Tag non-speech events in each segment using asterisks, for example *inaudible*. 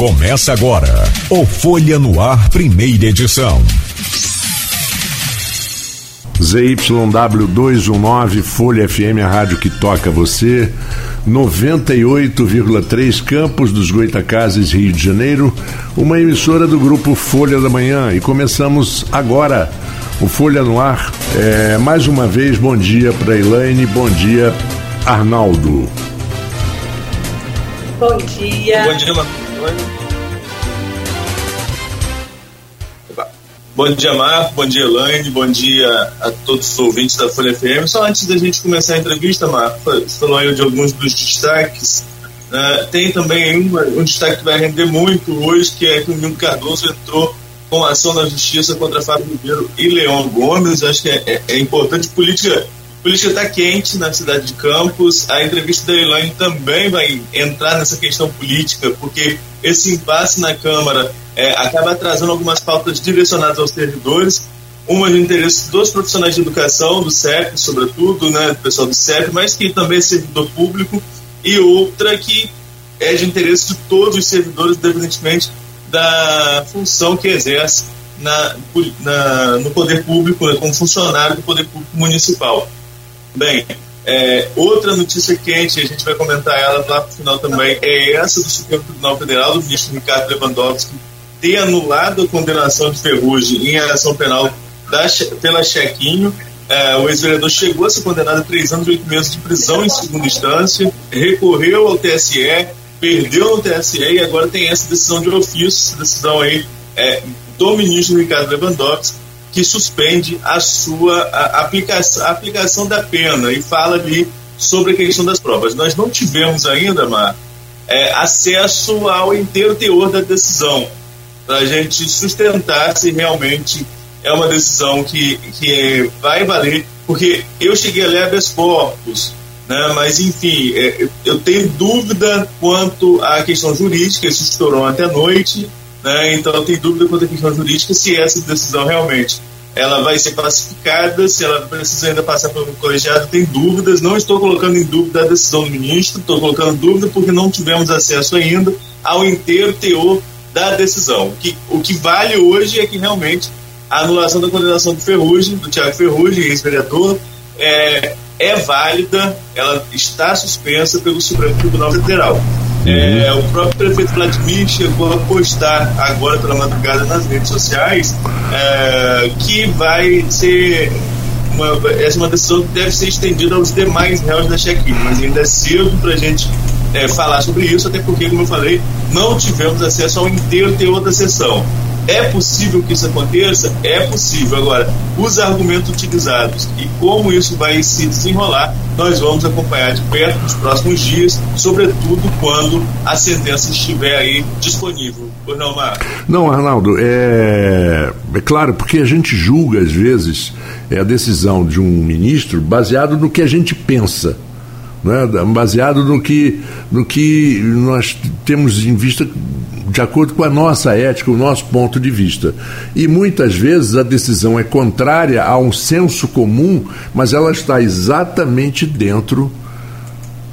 Começa agora o Folha no Ar, primeira edição. ZYW219 Folha FM, a rádio que toca você. 98,3 Campos dos Goitacazes, Rio de Janeiro. Uma emissora do grupo Folha da Manhã. E começamos agora o Folha no Ar. É, mais uma vez, bom dia para Elaine, bom dia, Arnaldo. Bom dia. Bom dia, Bom dia, Marco. Bom dia, Elaine. Bom dia a todos os ouvintes da Folha FM. Só antes da gente começar a entrevista, Marco, você falou aí de alguns dos destaques. Uh, tem também um, um, destaque que vai render muito hoje, que é que o Nildo Cardoso entrou com ação na justiça contra Fábio Ribeiro e Leão Gomes. Acho que é, é, é importante. Política política está quente na cidade de Campos. A entrevista da Elaine também vai entrar nessa questão política, porque esse impasse na Câmara é, acaba trazendo algumas pautas direcionadas aos servidores, uma de interesse dos profissionais de educação, do CEP, sobretudo, né, do pessoal do CEP, mas que também é servidor público, e outra que é de interesse de todos os servidores, independentemente da função que exerce na, na, no poder público, né, como funcionário do poder público municipal. Bem, é, outra notícia quente, a gente vai comentar ela lá no final também, é essa do Supremo Tribunal Federal, do ministro Ricardo Lewandowski, ter anulado a condenação de Ferrugem em ação penal da, pela Chequinho. É, o ex-vereador chegou a ser condenado a três anos e oito meses de prisão em segunda instância, recorreu ao TSE, perdeu no TSE e agora tem essa decisão de ofício, essa decisão aí é, do ministro Ricardo Lewandowski, que suspende a sua a aplicação, a aplicação da pena e fala ali sobre a questão das provas. Nós não tivemos ainda, Mar, é, acesso ao inteiro teor da decisão para a gente sustentar se realmente é uma decisão que, que vai valer, porque eu cheguei a ler corpus, né, mas enfim, é, eu tenho dúvida quanto à questão jurídica, isso estourou até noite, né, então tenho dúvida quanto à questão jurídica se essa decisão realmente ela vai ser classificada, se ela precisa ainda passar pelo colegiado, tem dúvidas. Não estou colocando em dúvida a decisão do ministro, estou colocando dúvida porque não tivemos acesso ainda ao inteiro teor da decisão. O que, o que vale hoje é que realmente a anulação da condenação do Ferrugem, do Tiago Ferrugem, ex-vereador, é, é válida, ela está suspensa pelo Supremo Tribunal Federal. Uhum. É, o próprio prefeito Vladimir chegou a postar agora pela madrugada nas redes sociais é, que vai ser uma, essa é uma decisão que deve ser estendida aos demais réus da check-in, mas ainda é cedo para a gente é, falar sobre isso, até porque, como eu falei, não tivemos acesso ao inteiro teor da sessão. É possível que isso aconteça? É possível. Agora, os argumentos utilizados e como isso vai se desenrolar, nós vamos acompanhar de perto nos próximos dias, sobretudo quando a sentença estiver aí disponível. Por não? Não, Arnaldo, é, é claro, porque a gente julga, às vezes, é a decisão de um ministro baseado no que a gente pensa né, baseado no que, no que nós temos em vista de acordo com a nossa ética, o nosso ponto de vista. E muitas vezes a decisão é contrária a um senso comum, mas ela está exatamente dentro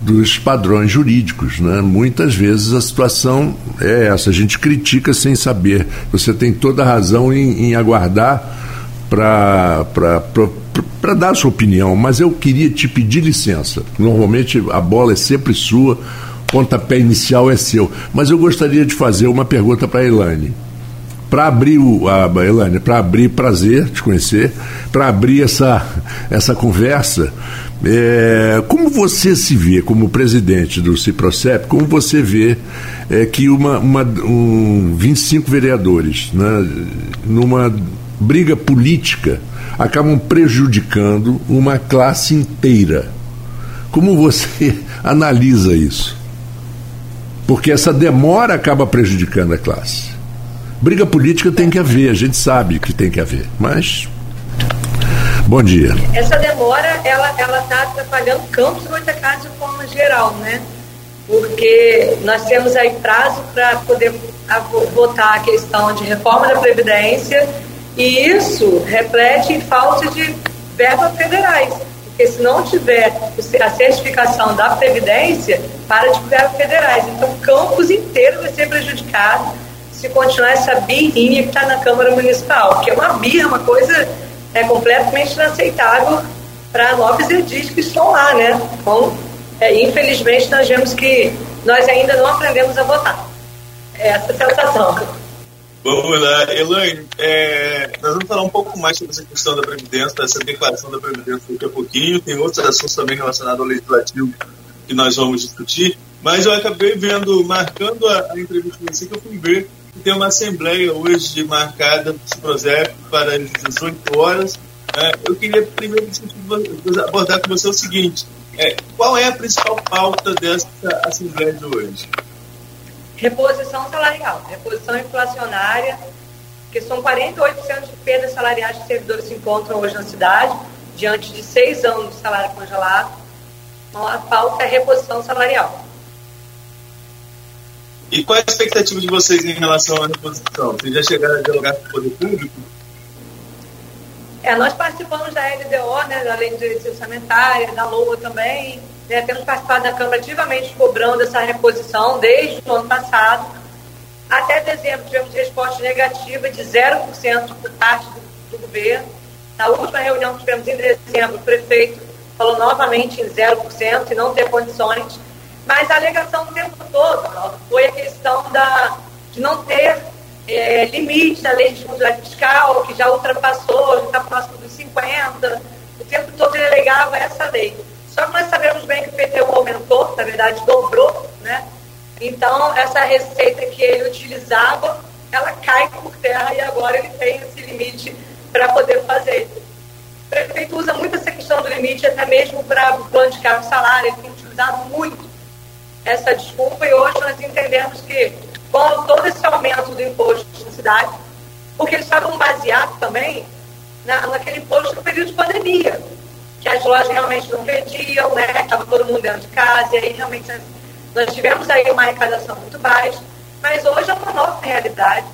dos padrões jurídicos. Né? Muitas vezes a situação é essa, a gente critica sem saber. Você tem toda a razão em, em aguardar para dar sua opinião, mas eu queria te pedir licença. Normalmente a bola é sempre sua, o pontapé inicial é seu. Mas eu gostaria de fazer uma pergunta para a Elaine. Para abrir o. A, Elaine, para abrir prazer te conhecer, para abrir essa, essa conversa, é, como você se vê como presidente do Ciprocep, como você vê é, que uma, uma, um, 25 vereadores né, numa briga política acabam prejudicando uma classe inteira. Como você *laughs* analisa isso? Porque essa demora acaba prejudicando a classe. Briga política tem que haver, a gente sabe que tem que haver, mas. Bom dia. Essa demora, ela ela está atrapalhando campos Goitacazes de forma geral, né? Porque nós temos aí prazo para poder votar a questão de reforma da Previdência e isso reflete em falta de verbas federais. Porque se não tiver a certificação da Previdência, para deputados federais. Então, o campus inteiro vai ser prejudicado se continuar essa birrinha que está na Câmara Municipal, que é uma birra, uma coisa é, completamente inaceitável para nobres edis que estão lá, né? Então, é, infelizmente, nós vemos que nós ainda não aprendemos a votar. É essa sensação. Vamos lá, Elaine, é, nós vamos falar um pouco mais sobre essa questão da Previdência, dessa declaração da Previdência daqui a pouquinho. Tem outros assuntos também relacionados ao legislativo que nós vamos discutir. Mas eu acabei vendo, marcando a, a entrevista com você, que eu fui ver que tem uma assembleia hoje marcada para o Prosep para as 18 horas. É, eu queria primeiro abordar com você o seguinte: é, qual é a principal pauta dessa assembleia de hoje? Reposição salarial, reposição inflacionária, que são 48% de perdas salariais que servidores se encontram hoje na cidade, diante de seis anos de salário congelado. Então, a pauta é reposição salarial. E qual é a expectativa de vocês em relação à reposição? Vocês já chegaram a dialogar com o poder público? É, nós participamos da LDO, né, da Lei de Direito Orçamentária, da LOA também, né, temos participado da Câmara ativamente cobrando essa reposição desde o ano passado. Até dezembro tivemos resposta negativa de 0% por parte do, do, governo. Na última reunião que tivemos em dezembro, o prefeito falou novamente em 0% e não ter condições. Mas a alegação do tempo todo foi a questão da, de não ter é, limite da lei de responsabilidade fiscal, que já ultrapassou, já está próximo dos 50. O tempo todo ele alegava essa lei. Só que nós sabemos bem que o IPTU aumentou, na verdade dobrou, né? Então, essa receita que ele utilizava, ela cai por terra e agora ele tem esse limite para poder fazer. O prefeito usa muito essa questão do limite, até mesmo para o plano de cargo salário, ele tem utilizado muito essa desculpa e hoje nós entendemos que com todo esse aumento do imposto na cidade, porque eles estavam baseados também na, naquele imposto no período de pandemia que as lojas realmente não vendiam, né? Estava todo mundo dentro de casa, e aí realmente nós tivemos aí uma arrecadação muito baixa, mas hoje é uma nova realidade.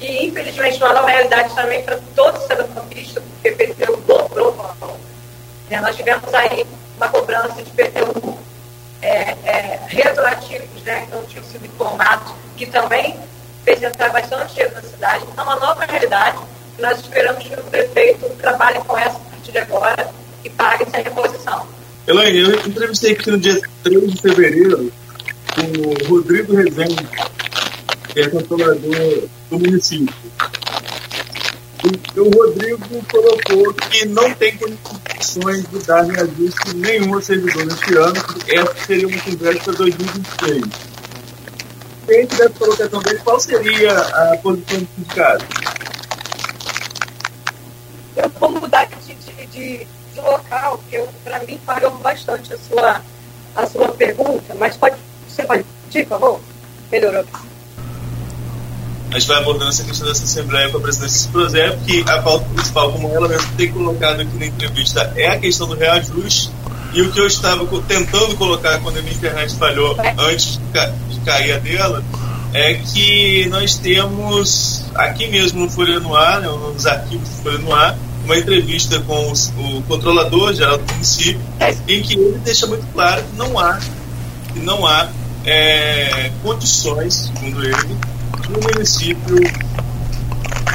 E infelizmente uma nova realidade também para todos os sedentopistas, porque o PTU dobrou. Né? Nós tivemos aí uma cobrança de PTU é, é, retroativos, né? que não tinham sido informados, que também fez entrar bastante dinheiro na cidade. Então, é uma nova realidade. Nós esperamos que o prefeito trabalhe com essa a partir de agora e pague essa reposição. Elaine, eu entrevistei aqui no dia 3 de fevereiro com o Rodrigo Rezende, que é controlador do município. E o Rodrigo colocou que não tem condições de dar reajuste nenhum ao servidor neste ano, porque essa seria uma conversa para 2026. Dentro dessa colocação dele, qual seria a posição do sindicato? Eu vou mudar de, de, de local, que para mim parou bastante a sua, a sua pergunta, mas pode, você pode repetir, por favor? Melhorou. A gente vai abordando essa questão dessa Assembleia com a presidência do projeto, que a pauta principal, como ela mesmo tem colocado aqui na entrevista, é a questão do reajuste. E o que eu estava tentando colocar quando a minha internet falhou antes de cair a dela, é que nós temos aqui mesmo no Folha no Ar, né, nos arquivos do Folha no Ar, uma entrevista com os, o controlador geral do município, em que ele deixa muito claro que não há, que não há é, condições, segundo ele, do município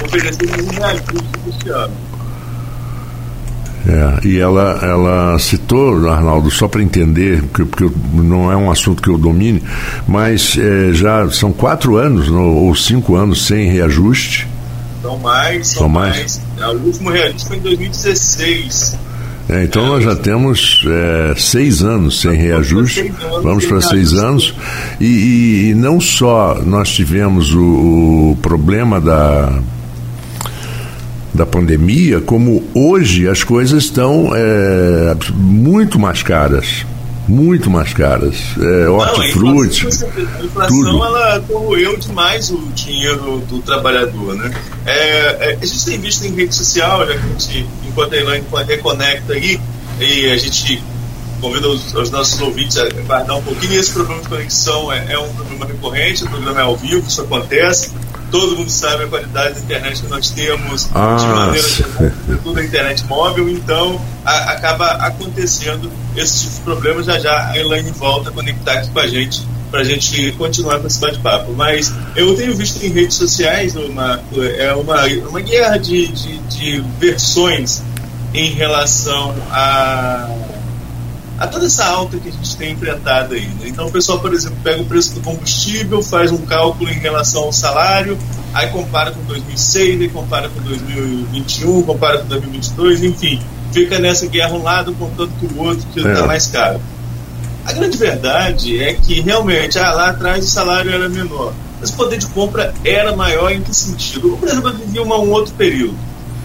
oferecer nenhum reajuste este ano. É, e ela, ela citou, Arnaldo, só para entender, porque, porque, não é um assunto que eu domine, mas é, já são quatro anos no, ou cinco anos sem reajuste são mais. São, são mais. mais. É, o último reajuste foi em 2016. É, então é, nós já temos é, seis anos sem reajuste, vamos para seis anos, e, e, não só nós tivemos o, o, problema da, da pandemia, como hoje as coisas estão é, muito mais caras muito mais caras. É, hortifruti. A inflação ela corroeu demais o dinheiro do trabalhador. Né? É, é, a gente tem visto em rede social, já que a gente, enquanto a Elaine reconecta aí, e a gente convida os, os, nossos ouvintes a guardar um pouquinho. E esse problema de conexão é, é um problema recorrente, o programa é ao vivo, isso acontece. Todo mundo sabe a qualidade da internet que nós temos ah, de maneira tudo a internet móvel, então a, acaba acontecendo esse tipo de problema. Já já a Elaine volta a conectar aqui com a gente para a gente continuar com esse bate-papo. Mas eu tenho visto em redes sociais, Marco, é uma, uma guerra de, de, de versões em relação a a toda essa alta que a gente tem enfrentado aí. Né? Então o pessoal, por exemplo, pega o preço do combustível, faz um cálculo em relação ao salário, aí compara com 2006, aí compara com 2021, compara com 2022, enfim, fica nessa guerra um lado contando que o outro que está é. mais caro. A grande verdade é que realmente, ah, lá atrás o salário era menor, mas o poder de compra era maior em que sentido? O Brasil vivia uma, um outro período.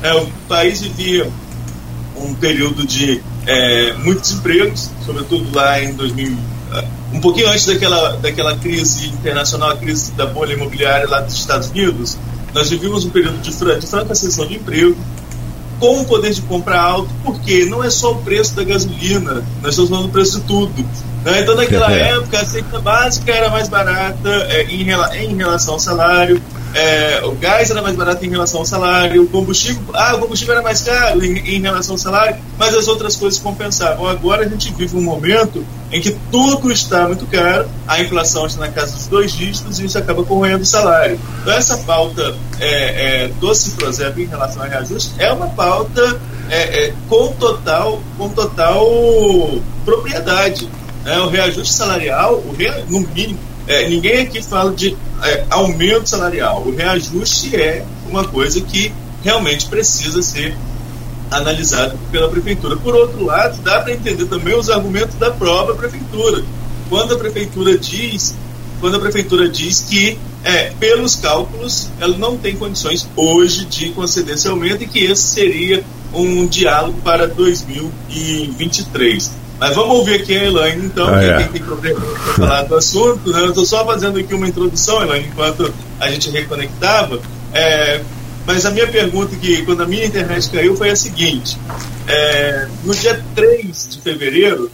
É, o país vivia um período de é, muitos empregos, sobretudo lá em 2000, é, um pouquinho antes daquela, daquela crise internacional, a crise da bolha imobiliária lá dos Estados Unidos, nós vivimos um período de, de franca cessão de emprego, com um poder de compra alto, porque não é só o preço da gasolina, nós estamos falando do preço de tudo. Né? Então, naquela época, a cesta básica era mais barata é, em, em relação ao salário, é, o gás era mais barato em relação ao salário, o combustível, ah, o combustível era mais caro em, em, relação ao salário, mas as outras coisas compensavam. Agora a gente vive um momento em que tudo está muito caro, a inflação está na casa dos dois dígitos e isso acaba corroendo o salário. Então essa pauta é, é, do Ciprozep em relação a reajuste é uma pauta é, é, com total com total propriedade. Né? O reajuste salarial, o rea, no mínimo, é, ninguém aqui fala de é, aumento salarial. O reajuste é uma coisa que realmente precisa ser analisado pela prefeitura. Por outro lado, dá para entender também os argumentos da própria prefeitura. Quando a prefeitura diz, quando a prefeitura diz que é, pelos cálculos ela não tem condições hoje de conceder esse aumento e que esse seria um diálogo para 2023. Mas vamos ouvir aqui a Elaine, então, ah, que é. quem tem problema para falar do assunto. Né? Eu estou só fazendo aqui uma introdução, Elaine, enquanto a gente reconectava. É, mas a minha pergunta, que quando a minha internet caiu, foi a seguinte: é, no dia 3 de fevereiro,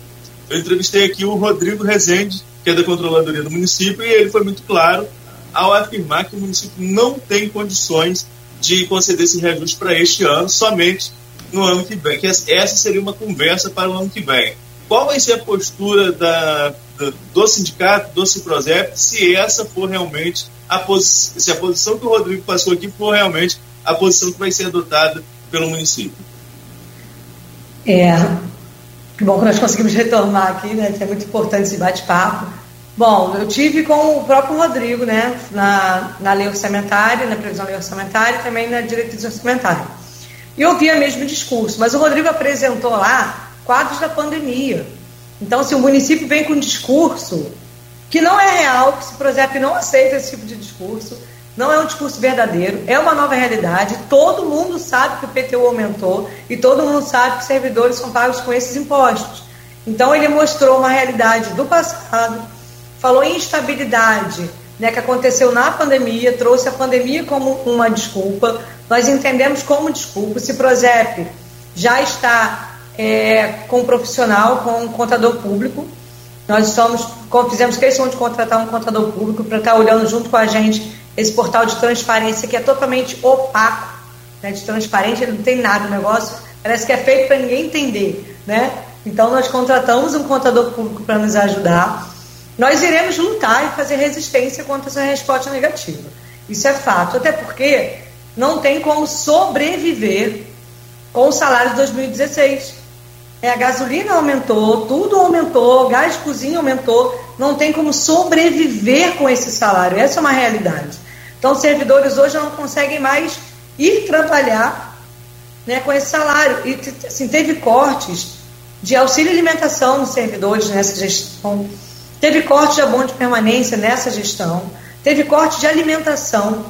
eu entrevistei aqui o Rodrigo Rezende, que é da Controladoria do município, e ele foi muito claro ao afirmar que o município não tem condições de conceder esse reajuste para este ano, somente no ano que vem. Que essa seria uma conversa para o ano que vem qual vai ser a postura da, do, do sindicato, do Ciprozep, se essa for realmente a posição, se a posição que o Rodrigo passou aqui for realmente a posição que vai ser adotada pelo município. É, que bom que nós conseguimos retornar aqui, né, que é muito importante esse bate-papo. Bom, eu tive com o próprio Rodrigo, né, na, na lei orçamentária, na previsão lei orçamentária e também na diretriz orçamentária. E ouvi o mesmo discurso, mas o Rodrigo apresentou lá quadros da pandemia. Então, se o município vem com um discurso que não é real, que o Prosep não aceita esse tipo de discurso, não é um discurso verdadeiro, é uma nova realidade. Todo mundo sabe que o PTU aumentou e todo mundo sabe que servidores são pagos com esses impostos. Então, ele mostrou uma realidade do passado, falou em instabilidade né, que aconteceu na pandemia, trouxe a pandemia como uma desculpa. Nós entendemos como desculpa. Se Prosep já está é, com um profissional, com um contador público. Nós fizemos questão de contratar um contador público para estar olhando junto com a gente esse portal de transparência que é totalmente opaco, né, de transparente, não tem nada o negócio, parece que é feito para ninguém entender, né? Então nós contratamos um contador público para nos ajudar. Nós iremos lutar e fazer resistência contra essa resposta negativa. Isso é fato, até porque não tem como sobreviver com o salário de 2016. É, a gasolina aumentou, tudo aumentou, gás de cozinha aumentou, não tem como sobreviver com esse salário. Essa é uma realidade. Então, os servidores hoje não conseguem mais ir trabalhar né, com esse salário. E assim, teve cortes de auxílio alimentação nos servidores nessa gestão, teve corte de abono de permanência nessa gestão, teve corte de alimentação,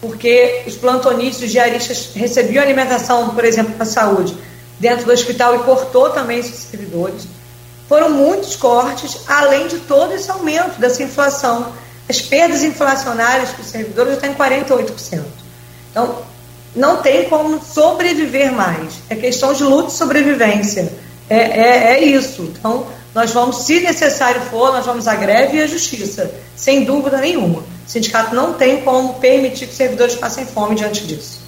porque os plantonistas, os diaristas recebiam alimentação, por exemplo, para a saúde dentro do hospital e cortou também esses servidores. Foram muitos cortes, além de todo esse aumento dessa inflação. As perdas inflacionárias para os servidores já estão em 48%. Então, não tem como sobreviver mais. É questão de luta e sobrevivência. É, é, é isso. Então, nós vamos, se necessário for, nós vamos à greve e à justiça, sem dúvida nenhuma. O sindicato não tem como permitir que os servidores passem fome diante disso.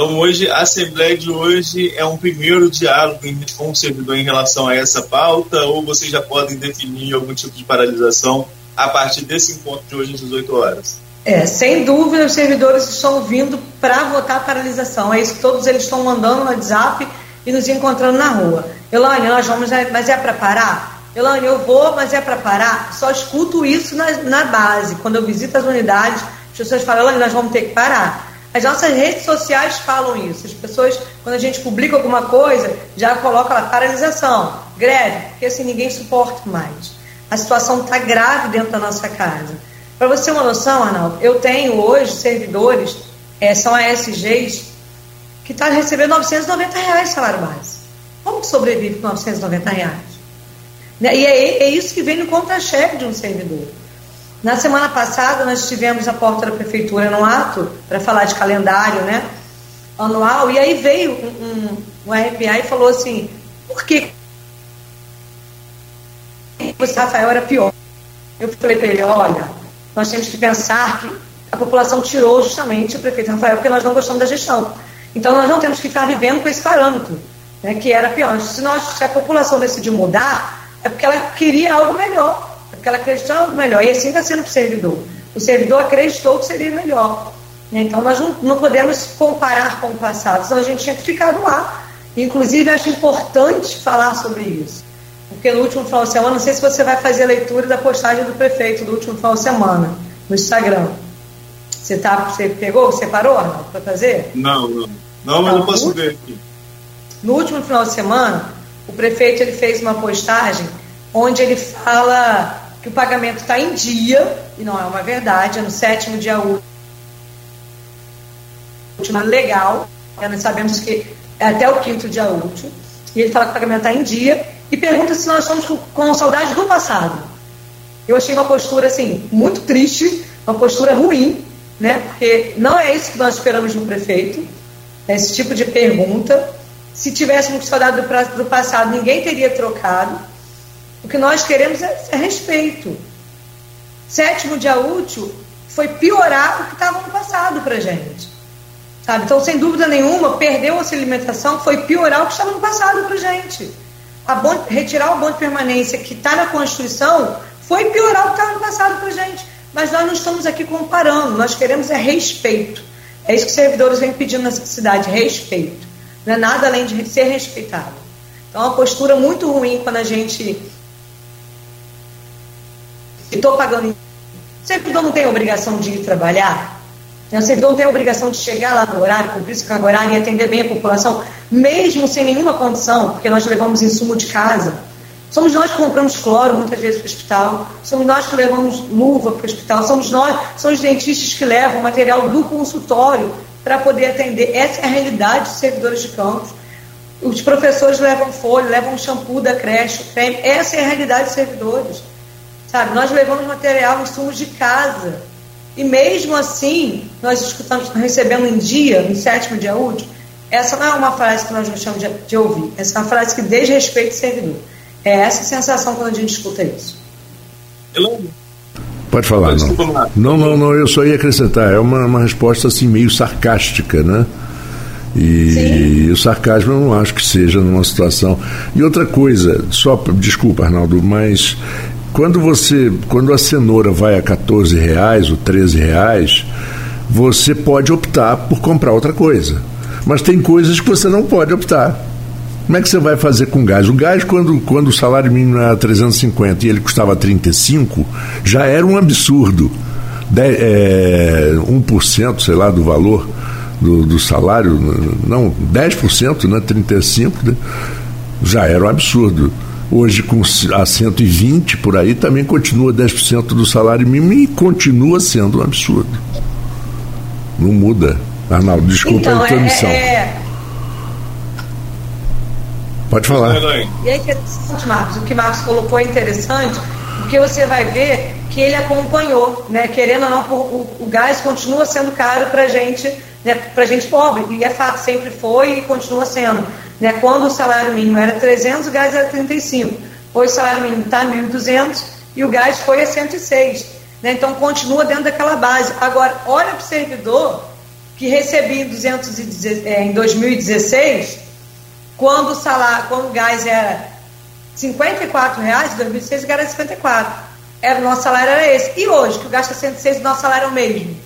Então, hoje, a Assembleia de hoje é um primeiro diálogo com o servidor em relação a essa pauta, ou vocês já podem definir algum tipo de paralisação a partir desse encontro de hoje às 18 horas? É, sem dúvida, os servidores estão vindo para votar a paralisação. É isso que todos eles estão mandando no WhatsApp e nos encontrando na rua. Elane, nós vamos, mas é para parar? Elane, eu vou, mas é para parar? Só escuto isso na, na base. Quando eu visito as unidades, as pessoas falam, Elane, nós vamos ter que parar. As nossas redes sociais falam isso. As pessoas, quando a gente publica alguma coisa, já colocam lá paralisação, greve, porque assim ninguém suporta mais. A situação está grave dentro da nossa casa. Para você ter uma noção, Arnaldo, eu tenho hoje servidores, é, são ASGs, que estão tá recebendo 990 reais salário base. Como que sobrevive com 990 reais? Né, e é, é isso que vem no contra-cheque de um servidor. Na semana passada, nós estivemos à porta da prefeitura no ato para falar de calendário né, anual, e aí veio um, um, um RPA e falou assim: por que você, Rafael, era pior? Eu falei para ele: olha, nós temos que pensar que a população tirou justamente o prefeito Rafael porque nós não gostamos da gestão. Então, nós não temos que ficar vivendo com esse parâmetro, né, que era pior. Se, nós, se a população decidiu mudar, é porque ela queria algo melhor porque ela algo melhor. E assim está sendo para o servidor. O servidor acreditou que seria melhor. Então, nós não, não podemos comparar com o passado, senão a gente tinha que ficar no ar. Inclusive, acho importante falar sobre isso. Porque no último final de semana, não sei se você vai fazer a leitura da postagem do prefeito do último final de semana, no Instagram. Você, tá, você pegou, você parou, para fazer? Não, não. Não, mas não, eu posso ver aqui. No último final de semana, o prefeito ele fez uma postagem onde ele fala que o pagamento está em dia, e não é uma verdade, é no sétimo dia útil, legal, né? nós sabemos que é até o quinto dia útil, e ele fala que o pagamento está em dia, e pergunta se nós estamos com saudade do passado. Eu achei uma postura, assim, muito triste, uma postura ruim, né? Porque não é isso que nós esperamos um prefeito, é esse tipo de pergunta. Se tivéssemos saudade do, do passado, ninguém teria trocado. O que nós queremos é, é respeito. Sétimo dia útil foi piorar o que estava no passado para gente. Sabe? Então, sem dúvida nenhuma, perder a alimentação foi piorar o que estava no passado para gente. Bom, retirar o bom de permanência que está na Constituição foi piorar o que estava no passado para gente. Mas nós não estamos aqui comparando, nós queremos é respeito. É isso que os servidores vêm pedindo nessa cidade, respeito. Não é nada além de ser respeitado. Então, é uma postura muito ruim quando a gente estou pagando. O servidor não tem obrigação de ir trabalhar? O servidor não tem obrigação de chegar lá no horário, cumprir seu carga horário e atender bem a população, mesmo sem nenhuma condição, porque nós levamos insumo de casa. Somos nós que compramos cloro muitas vezes para o hospital, somos nós que levamos luva para o hospital, somos nós, são os dentistas que levam material do consultório para poder atender. Essa é a realidade dos servidores de campos. Os professores levam folha, levam shampoo da creche, creme. Essa é a realidade dos servidores. Sabe, nós levamos material, insumos de casa. E mesmo assim, nós escutamos, recebendo em dia, no sétimo dia útil, essa não é uma frase que nós gostamos de, de ouvir. Essa é uma frase que desrespeita o servidor. É essa a sensação quando a gente escuta isso. Pode falar, não. Não, não, não, eu só ia acrescentar. É uma, uma resposta assim meio sarcástica, né? E Sim. o sarcasmo eu não acho que seja numa situação. E outra coisa, só desculpa, Arnaldo, mas quando você, quando a cenoura vai a 14 reais ou 13 reais, você pode optar por comprar outra coisa. Mas tem coisas que você não pode optar. Como é que você vai fazer com gás? O gás, quando, quando o salário mínimo era 350 e ele custava 35, já era um absurdo. De, é, 1%, sei lá, do valor do, do salário, não, 10%, né, 35%, né, já era um absurdo hoje com a 120 por aí, também continua 10% do salário mínimo e continua sendo um absurdo. Não muda. Arnaldo, desculpa então, a intermissão. É, é... Pode falar. E aí, Marcos, o que Marcos colocou é interessante, porque você vai ver que ele acompanhou, né? Querendo ou não, o, o gás continua sendo caro para gente, né? para gente pobre, e é fato, sempre foi e continua sendo. Né? Quando o salário mínimo era 300, o gás era 35. Hoje o salário mínimo está 1.200 e o gás foi a 106. Né? Então continua dentro daquela base. Agora, olha para o servidor que recebia em, 210, é, em 2016, quando o salário, quando o gás era 54 reais, em 2016 o gás era 54. Era, o nosso salário era esse. E hoje, que o gás é 106, o nosso salário é o mesmo.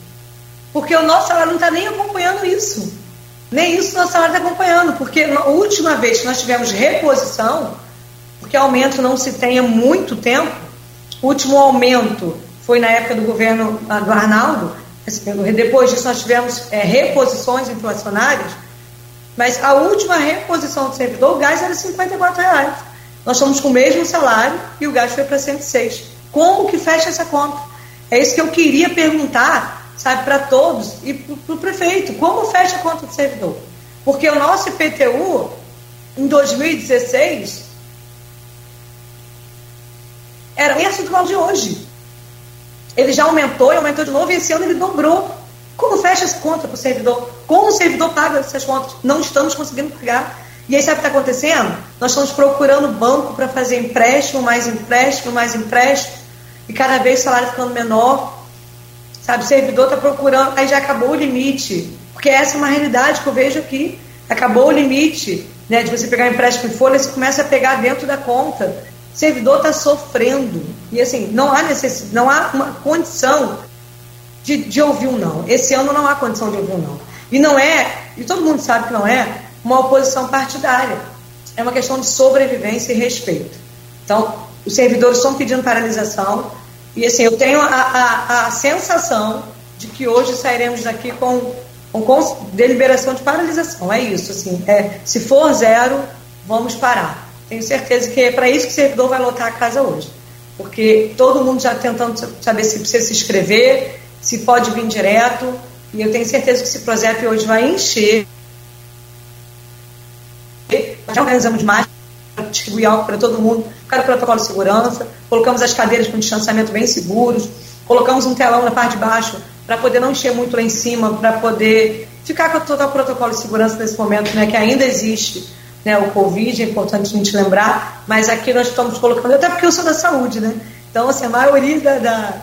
Porque o nosso salário não está nem acompanhando isso. Nem isso o nosso salário está acompanhando. Porque a última vez que nós tivemos reposição, porque aumento não se tem há muito tempo, o último aumento foi na época do governo ah, do Arnaldo. Depois disso, nós tivemos é, reposições inflacionárias, mas a última reposição do servidor, o gás era 54 reais. Nós estamos com o mesmo salário e o gás foi para 106. Como que fecha essa conta? É isso que eu queria perguntar, sabe, para todos e para o prefeito. Como fecha a conta do servidor? Porque o nosso IPTU, em 2016, era esse do de hoje. Ele já aumentou e aumentou de novo, e esse ano ele dobrou. Como fecha essa conta para o servidor? Como o servidor paga essas contas? Não estamos conseguindo pagar. E aí sabe o que está acontecendo? Nós estamos procurando banco para fazer empréstimo, mais empréstimo, mais empréstimo, e cada vez o salário ficando menor. Sabe, o servidor está procurando, aí já acabou o limite. Porque essa é uma realidade que eu vejo aqui. Acabou o limite né, de você pegar empréstimo em folha, você começa a pegar dentro da conta. O servidor está sofrendo. E assim, não há necessidade, não há uma condição de, de ouvir um não. Esse ano não há condição de ouvir um não. E não é, e todo mundo sabe que não é, uma oposição partidária. É uma questão de sobrevivência e respeito. Então, os servidores estão pedindo paralisação. E assim, eu tenho a, a, a sensação de que hoje sairemos daqui com, com, com deliberação de paralisação. É isso, assim. É, se for zero, vamos parar. Tenho certeza que é para isso que o servidor vai lotar a casa hoje. Porque todo mundo já tentando saber se precisa se inscrever, se pode vir direto. E eu tenho certeza que esse Prosep hoje vai encher. Já organizamos mais distribuir algo para todo mundo, cada protocolo de segurança, colocamos as cadeiras com distanciamento bem seguros, colocamos um telão na parte de baixo para poder não encher muito lá em cima, para poder ficar com o protocolo de segurança nesse momento, né, que ainda existe né, o Covid, é importante a gente lembrar, mas aqui nós estamos colocando, até porque eu sou da saúde, né? Então, assim, a maioria da, da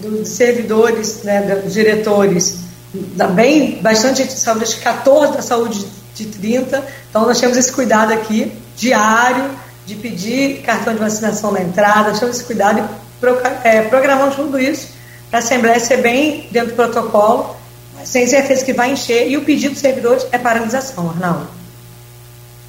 dos servidores, né, dos diretores, da bem, bastante gente de saúde, acho que 14 da saúde de 30, então nós temos esse cuidado aqui, diário, de pedir cartão de vacinação na entrada, nós temos esse cuidado e é, programamos tudo isso para a Assembleia ser bem dentro do protocolo, sem certeza que vai encher, e o pedido dos servidores é paralisação, Arnaldo.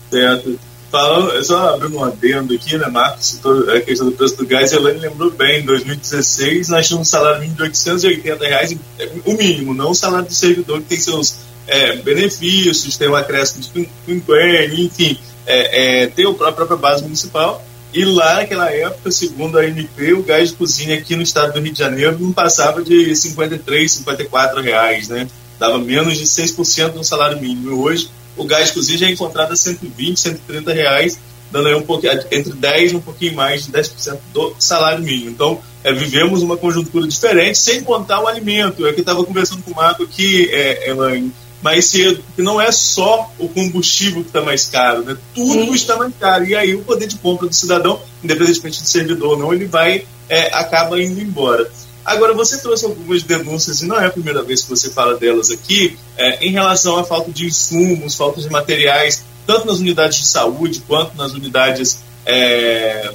Certo. Falando, só abrindo um adendo aqui, né, Marcos, a questão do preço do gás, a Elaine lembrou bem, em 2016 nós tínhamos um salário mínimo de 880 reais, o mínimo, não o salário do servidor que tem seus é, benefícios, tem um acréscimo de quinquênio, enfim, é, é, tem a própria base municipal. E lá naquela época, segundo a ANP, o gás de cozinha aqui no estado do Rio de Janeiro não passava de 53, 54 reais, né? Dava menos de 6% do salário mínimo. Hoje o gás cozinha já é encontrado a 120, 130 reais, dando aí um pouquinho, entre 10 e um pouquinho mais de 10% do salário mínimo. Então, é, vivemos uma conjuntura diferente, sem contar o alimento. É que eu estava conversando com o Marco aqui, é, Elaine, mais cedo, que não é só o combustível que está mais caro, né? tudo Sim. está mais caro. E aí o poder de compra do cidadão, independentemente de servidor ou não, ele vai, é, acaba indo embora. Agora, você trouxe algumas denúncias, e não é a primeira vez que você fala delas aqui, é, em relação à falta de insumos, falta de materiais, tanto nas unidades de saúde quanto nas unidades é,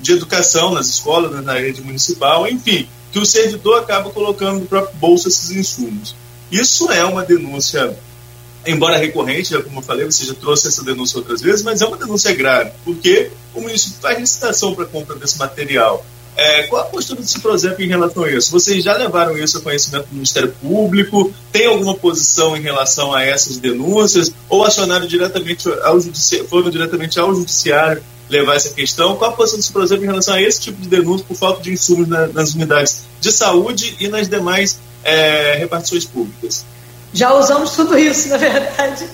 de educação, nas escolas, né, na rede municipal, enfim, que o servidor acaba colocando no próprio bolso esses insumos. Isso é uma denúncia, embora recorrente, já como eu falei, você já trouxe essa denúncia outras vezes, mas é uma denúncia grave, porque o município faz licitação para compra desse material. É, qual a postura do Ciprozep em relação a isso? Vocês já levaram isso a conhecimento do Ministério Público? Tem alguma posição em relação a essas denúncias? Ou acionaram diretamente ao judiciário, foram diretamente ao judiciário levar essa questão? Qual a posição do Ciprozep em relação a esse tipo de denúncia por falta de insumos na, nas unidades de saúde e nas demais é, repartições públicas? Já usamos tudo isso, *laughs* na verdade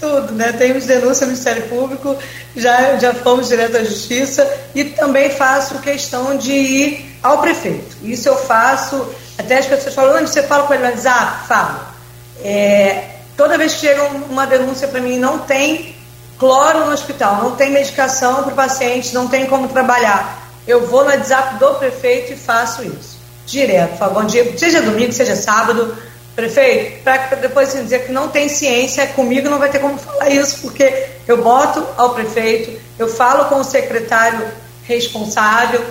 tudo, né? Temos denúncia no Ministério Público, já, já fomos direto à Justiça e também faço questão de ir ao prefeito. Isso eu faço, até as pessoas falam, onde você fala com ele? Mas, ah, falo. É, toda vez que chega uma denúncia para mim não tem cloro no hospital, não tem medicação para o paciente, não tem como trabalhar. Eu vou no WhatsApp do prefeito e faço isso. Direto, falo, bom dia, seja domingo, seja sábado, prefeito, para depois dizer que não tem ciência, comigo não vai ter como falar isso, porque eu boto ao prefeito, eu falo com o secretário responsável,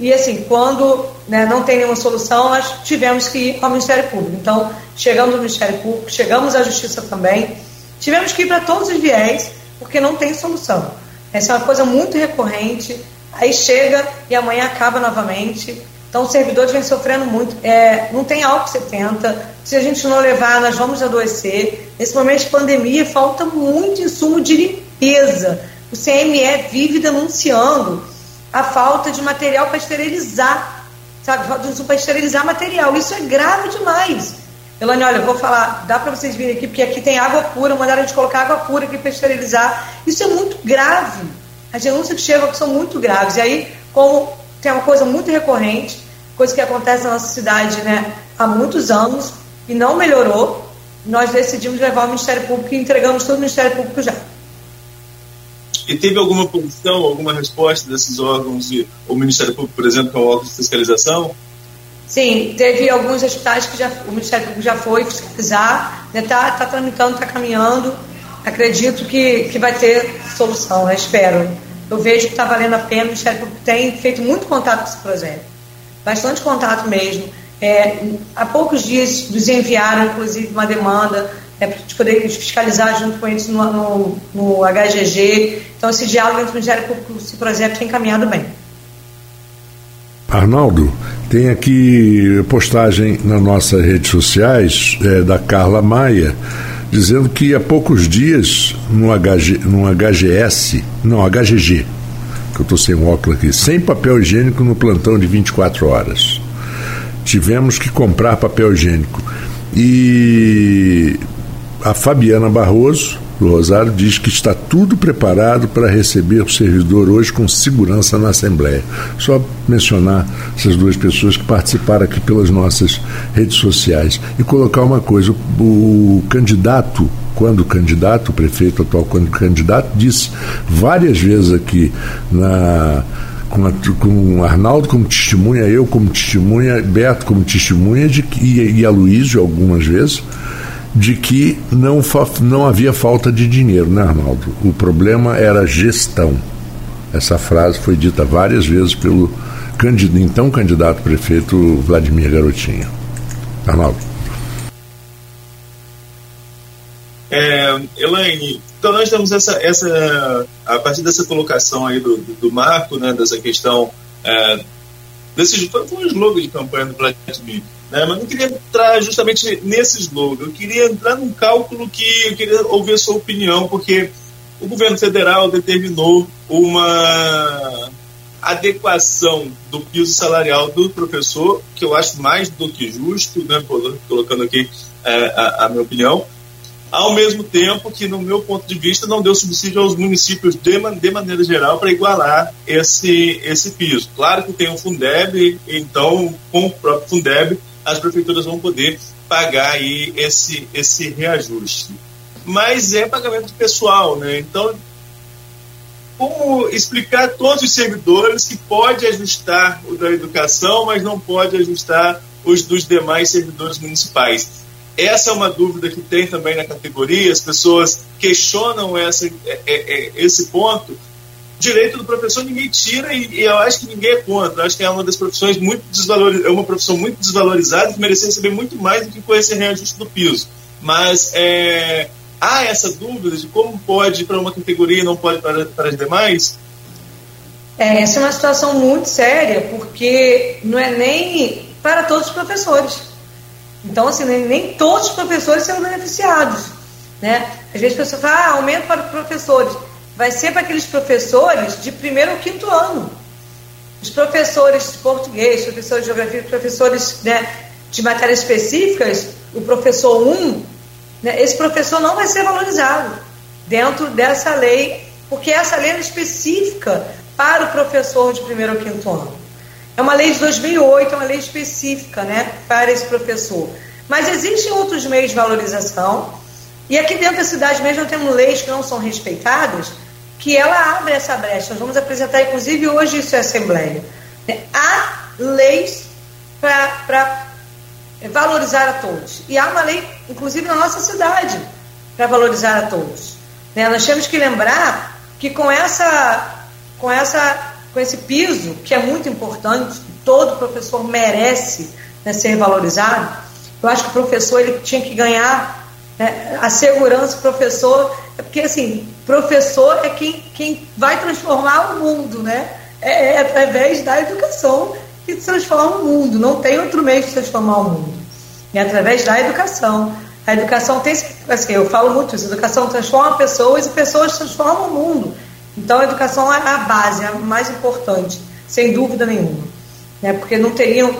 e assim, quando né, não tem nenhuma solução, nós tivemos que ir ao Ministério Público. Então, chegamos ao Ministério Público, chegamos à Justiça também, tivemos que ir para todos os viés, porque não tem solução. Essa é uma coisa muito recorrente, aí chega e amanhã acaba novamente. Então, os servidores vêm sofrendo muito. É, não tem álcool 70. Se a gente não levar, nós vamos adoecer. Nesse momento de pandemia, falta muito insumo de limpeza. O CME vive denunciando a falta de material para esterilizar, sabe? Falta de insumo para esterilizar material. Isso é grave demais. Elane, olha, eu vou falar, dá para vocês virem aqui, porque aqui tem água pura, mandaram a gente colocar água pura aqui para esterilizar. Isso é muito grave. As denúncias que chegam são muito graves. E aí, como tem uma coisa muito recorrente, coisa que acontece na nossa cidade né, há muitos anos e não melhorou, nós decidimos levar ao Ministério Público e entregamos tudo ao Ministério Público já. E teve alguma posição, alguma resposta desses órgãos, e o Ministério Público, por exemplo, com o órgão de fiscalização? Sim, teve alguns hospitais que já, o Ministério Público já foi fiscalizar, está né, tá, tá tramitando, está caminhando. Acredito que, que vai ter solução, né, espero. Eu vejo que está valendo a pena, o Ministério Público tem feito muito contato com esse projeto bastante contato mesmo. É, há poucos dias nos enviaram, inclusive, uma demanda é, para a gente poder fiscalizar junto com eles no, no, no, HGG. Então, esse diálogo entre o Ministério Público e esse projeto tem caminhado bem. Arnaldo, tem aqui postagem nas nossas redes sociais é, da Carla Maia, dizendo que há poucos dias no, HG, no HGS, não, HGG, que eu estou sem óculos aqui, sem papel higiênico no plantão de 24 horas. Tivemos que comprar papel higiênico. E a Fabiana Barroso, do Rosário, diz que está tudo preparado para receber o servidor hoje com segurança na Assembleia. Só mencionar essas duas pessoas que participaram aqui pelas nossas redes sociais. E colocar uma coisa: o, o candidato quando candidato, o prefeito atual quando candidato, disse várias vezes aqui na com, a, com o Arnaldo como testemunha, eu como testemunha, Beto como testemunha de e, e a Luísio algumas vezes, de que não, não havia falta de dinheiro, né, Arnaldo? O problema era gestão. Essa frase foi dita várias vezes pelo então candidato prefeito Vladimir Garotinho. Arnaldo. É, Elaine, então nós temos essa, essa, a partir dessa colocação aí do, do, do Marco, né, dessa questão, é, desse, foi um slogan de campanha do Vladimir, né, mas não queria entrar justamente nesse slogan, eu queria entrar num cálculo que eu queria ouvir a sua opinião, porque o governo federal determinou uma adequação do piso salarial do professor, que eu acho mais do que justo, né, colocando aqui é, a, a minha opinião, ao mesmo tempo que, no meu ponto de vista, não deu subsídio aos municípios de, de maneira geral para igualar esse, esse piso. Claro que tem o Fundeb, então, com o próprio Fundeb, as prefeituras vão poder pagar aí esse, esse reajuste. Mas é pagamento pessoal, né? Então, como explicar a todos os servidores que pode ajustar o da educação, mas não pode ajustar os dos demais servidores municipais? Essa é uma dúvida que tem também na categoria, as pessoas questionam essa, é, é, é, esse ponto. Direito do professor ninguém tira e, e, eu acho que ninguém é contra. Eu acho que é uma das profissões muito desvalorizadas, é uma profissão muito desvalorizada que merecia receber muito mais do que com esse reajuste do piso. Mas é, há essa dúvida de como pode para uma categoria e não pode para, para as demais? É, essa é uma situação muito séria, porque não é nem para todos os professores. Então, assim, nem, nem todos os professores serão beneficiados. Né? Às vezes a pessoa fala, ah, aumento para os professores. Vai ser para aqueles professores de primeiro ou quinto ano. Os professores de português, professores de geografia, professores né, de matérias específicas, o professor 1, né, esse professor não vai ser valorizado dentro dessa lei, porque essa lei é específica para o professor de primeiro ou quinto ano. É uma lei de 2008, é uma lei específica né, para esse professor. Mas existem outros meios de valorização. E aqui dentro da cidade mesmo temos leis que não são respeitadas, que ela abre essa brecha. Nós vamos apresentar, inclusive, hoje isso é Assembleia. Há leis para valorizar a todos. E há uma lei, inclusive, na nossa cidade, para valorizar a todos. Né? Nós temos que lembrar que com essa, com essa, com esse piso, que é muito importante, todo professor merece né, ser valorizado, eu acho que o professor ele tinha que ganhar né, a segurança, o professor, é porque assim, professor é quem, quem vai transformar o mundo, né? É, é através da educação que transforma o mundo, não tem outro meio de transformar o mundo. É através da educação. A educação tem, assim, eu falo muito isso, a educação transforma pessoas e pessoas transformam o mundo. Então a educação é a base, é a mais importante, sem dúvida nenhuma. Né? Porque não teriam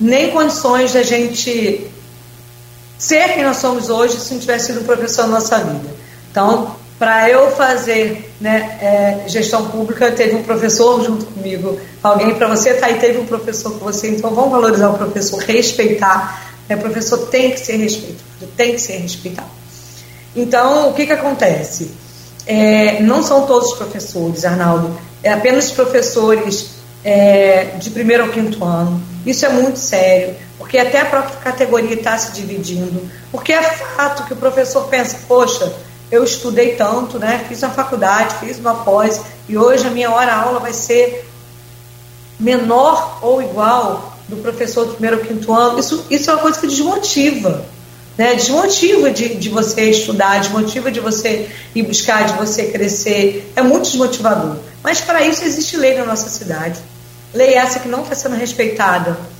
nem condições da gente ser quem nós somos hoje se não tivesse sido professor na nossa vida. Então, para eu fazer né, é, gestão pública, teve um professor junto comigo, alguém para você tá aí, teve um professor com você, então vamos valorizar o professor, respeitar. Né, professor tem que ser respeitado, tem que ser respeitado. Então, o que, que acontece? É, não são todos os professores, Arnaldo, é apenas professores é, de primeiro ao quinto ano. Isso é muito sério, porque até a própria categoria está se dividindo. Porque é fato que o professor pensa, poxa, eu estudei tanto, né? Fiz uma faculdade, fiz uma pós, e hoje a minha hora-aula vai ser menor ou igual do professor do primeiro ou quinto ano. Isso, isso é uma coisa que desmotiva. Né? Desmotiva de, de você estudar, desmotiva de você ir buscar, de você crescer. É muito desmotivador. Mas para isso existe lei na nossa cidade. Lei essa que não está sendo respeitada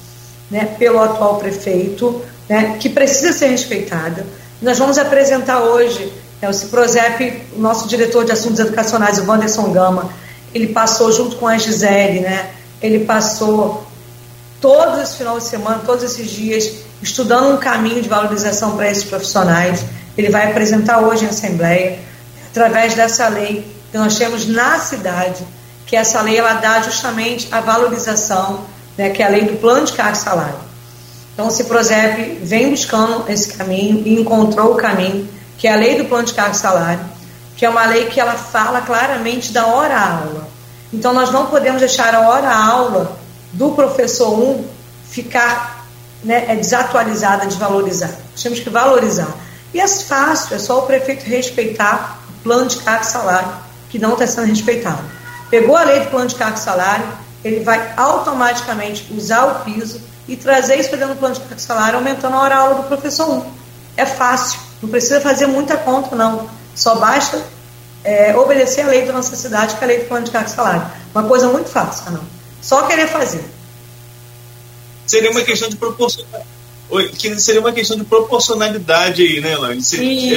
né, pelo atual prefeito, né, que precisa ser respeitada. Nós vamos apresentar hoje né, o Ciprozep, o nosso diretor de assuntos educacionais, o Wanderson Gama, ele passou junto com a Gisele, né, ele passou todos os finais de semana, todos esses dias, estudando um caminho de valorização para esses profissionais. Ele vai apresentar hoje em Assembleia, através dessa lei que nós temos na cidade, que essa lei ela dá justamente a valorização, né, que é a lei do plano de carga e salário. Então, o Ciprozep vem buscando esse caminho e encontrou o caminho, que é a lei do plano de carga e salário, que é uma lei que ela fala claramente da hora-aula. Então, nós não podemos deixar a hora-aula do professor 1 ficar né, é desatualizada, desvalorizada. Nós temos que valorizar. E é fácil, é só o prefeito respeitar o plano de carga e salário, que não está sendo respeitado. Pegou a lei do plano de cargo e salário, ele vai automaticamente usar o piso e trazer isso para dentro do plano de salário, aumentando a hora aula do professor 1. É fácil, não precisa fazer muita conta, não. Só basta é, obedecer a lei da nossa cidade, que é a lei do plano de cargo e salário. Uma coisa muito fácil, não. Só querer fazer. Seria uma questão de proporcionalidade. Que seria uma questão de proporcionalidade aí, né, Elaine? Você,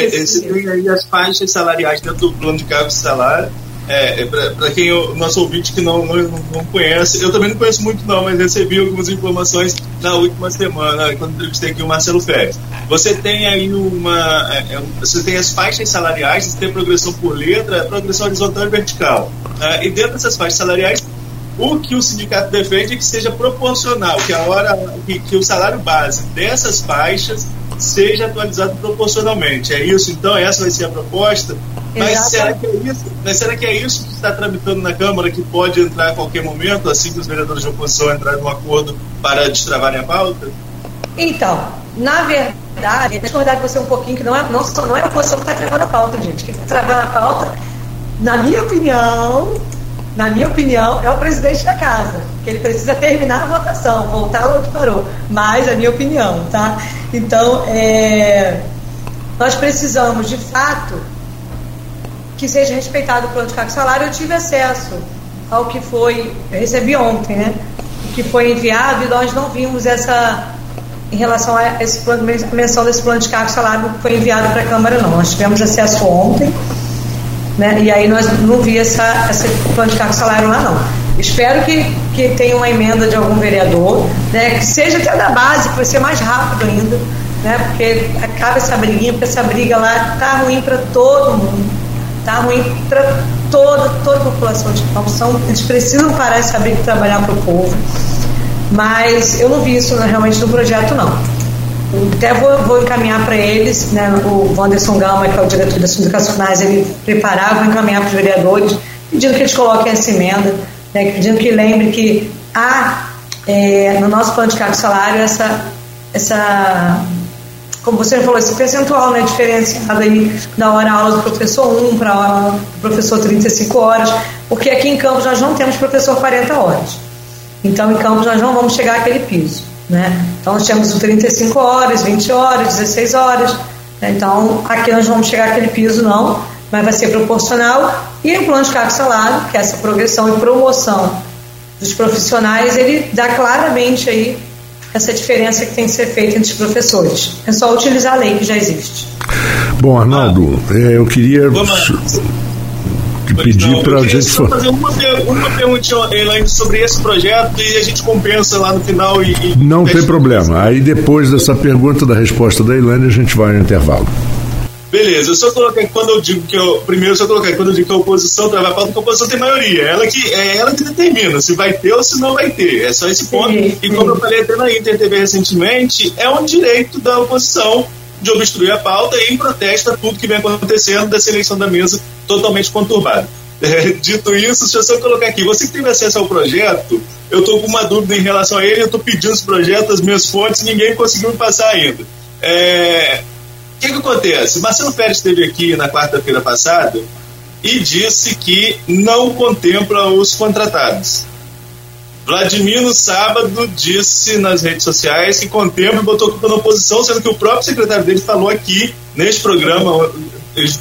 você tem aí as faixas salariais dentro do plano de cargo salário é, é para quem o nosso ouvinte que não, não, não, conhece, eu também não conheço muito não, mas recebi algumas informações na última semana, quando entrevistei aqui o Marcelo Félix. Você tem aí uma. É, é você tem as faixas salariais, você tem progressão por letra, progressão horizontal e vertical. Uh, e dentro dessas faixas salariais, o que o sindicato defende é que seja proporcional, que a hora que, que o salário base dessas faixas seja atualizado proporcionalmente. É isso, então? Essa vai ser a proposta? Mas será, que é isso, mas será que é isso que está tramitando na Câmara, que pode entrar a qualquer momento, assim que os vereadores de oposição entrarem num acordo para destravarem a pauta? Então, na verdade, discordar com você um pouquinho, que não é, não, não é a oposição que está travando a pauta, gente. Quem está travando a pauta, na minha opinião, na minha opinião, é o presidente da casa, que ele precisa terminar a votação, voltar onde parou. Mas, a minha opinião, tá? Então, é, nós precisamos, de fato, que seja respeitado o plano de cargo salário. Eu tive acesso ao que foi, eu recebi ontem, né? O que foi enviado e nós não vimos essa, em relação a esse plano, a menção desse plano de cargo salário que foi enviado para a Câmara, não. Nós tivemos acesso ontem, né? E aí nós não vi essa, esse plano de cargo salário lá, não. Espero que, que tenha uma emenda de algum vereador, né? Que seja até da base, para ser mais rápido ainda, né? Porque acaba essa briguinha, porque essa briga lá tá ruim para todo mundo Está ruim para toda, toda a população de. São, eles precisam parar e saber trabalhar para o povo. Mas eu não vi isso né, realmente no projeto, não. até vou, vou encaminhar para eles, né, o Wanderson Gama, que é o diretor das sindicacionais, ele preparar, vou encaminhar para os vereadores, pedindo que eles coloquem essa emenda, né, pedindo que lembre que há é, no nosso plano de cargo salário essa, essa como você falou, esse percentual né, diferenciado aí da hora aula do professor 1 para a do professor 35 horas, porque aqui em Campos nós não temos professor 40 horas. Então, em Campos nós não vamos chegar àquele piso. Né? Então, nós temos 35 horas, 20 horas, 16 horas. Né? Então, aqui nós vamos chegar àquele piso, não, mas vai ser proporcional. E o plano de cargo salário, que é essa progressão e promoção dos profissionais, ele dá claramente aí essa diferença que tem que ser feita entre os professores. É só utilizar a lei que já existe. Bom, Arnaldo, ah, eu queria te pedir para a gente. Só fazer uma, uma perguntinha, Elaine, sobre esse projeto e a gente compensa lá no final. E, e Não tem problema. Aí depois dessa pergunta, da resposta da Elaine, a gente vai no intervalo. Beleza, eu só coloquei quando eu digo que eu. Primeiro, eu só coloquei quando eu digo que a oposição trabalha para que a oposição tem maioria. Ela que, é ela que determina se vai ter ou se não vai ter. É só esse ponto. Sim. E como eu falei até na Inter TV recentemente, é um direito da oposição de obstruir a pauta e em protesto a tudo que vem acontecendo dessa eleição da mesa totalmente conturbada. *laughs* É, dito isso, deixa eu só colocar aqui. Você que teve acesso ao projeto, eu estou com uma dúvida em relação a ele, eu estou pedindo esse projeto, as minhas fontes, ninguém conseguiu me passar ainda. É, o que, que acontece? Marcelo Pérez esteve aqui na quarta-feira passada e disse que não contempla os contratados. Vladimir, no sábado, disse nas redes sociais que contempla e botou culpa na oposição, sendo que o próprio secretário dele falou aqui, neste programa,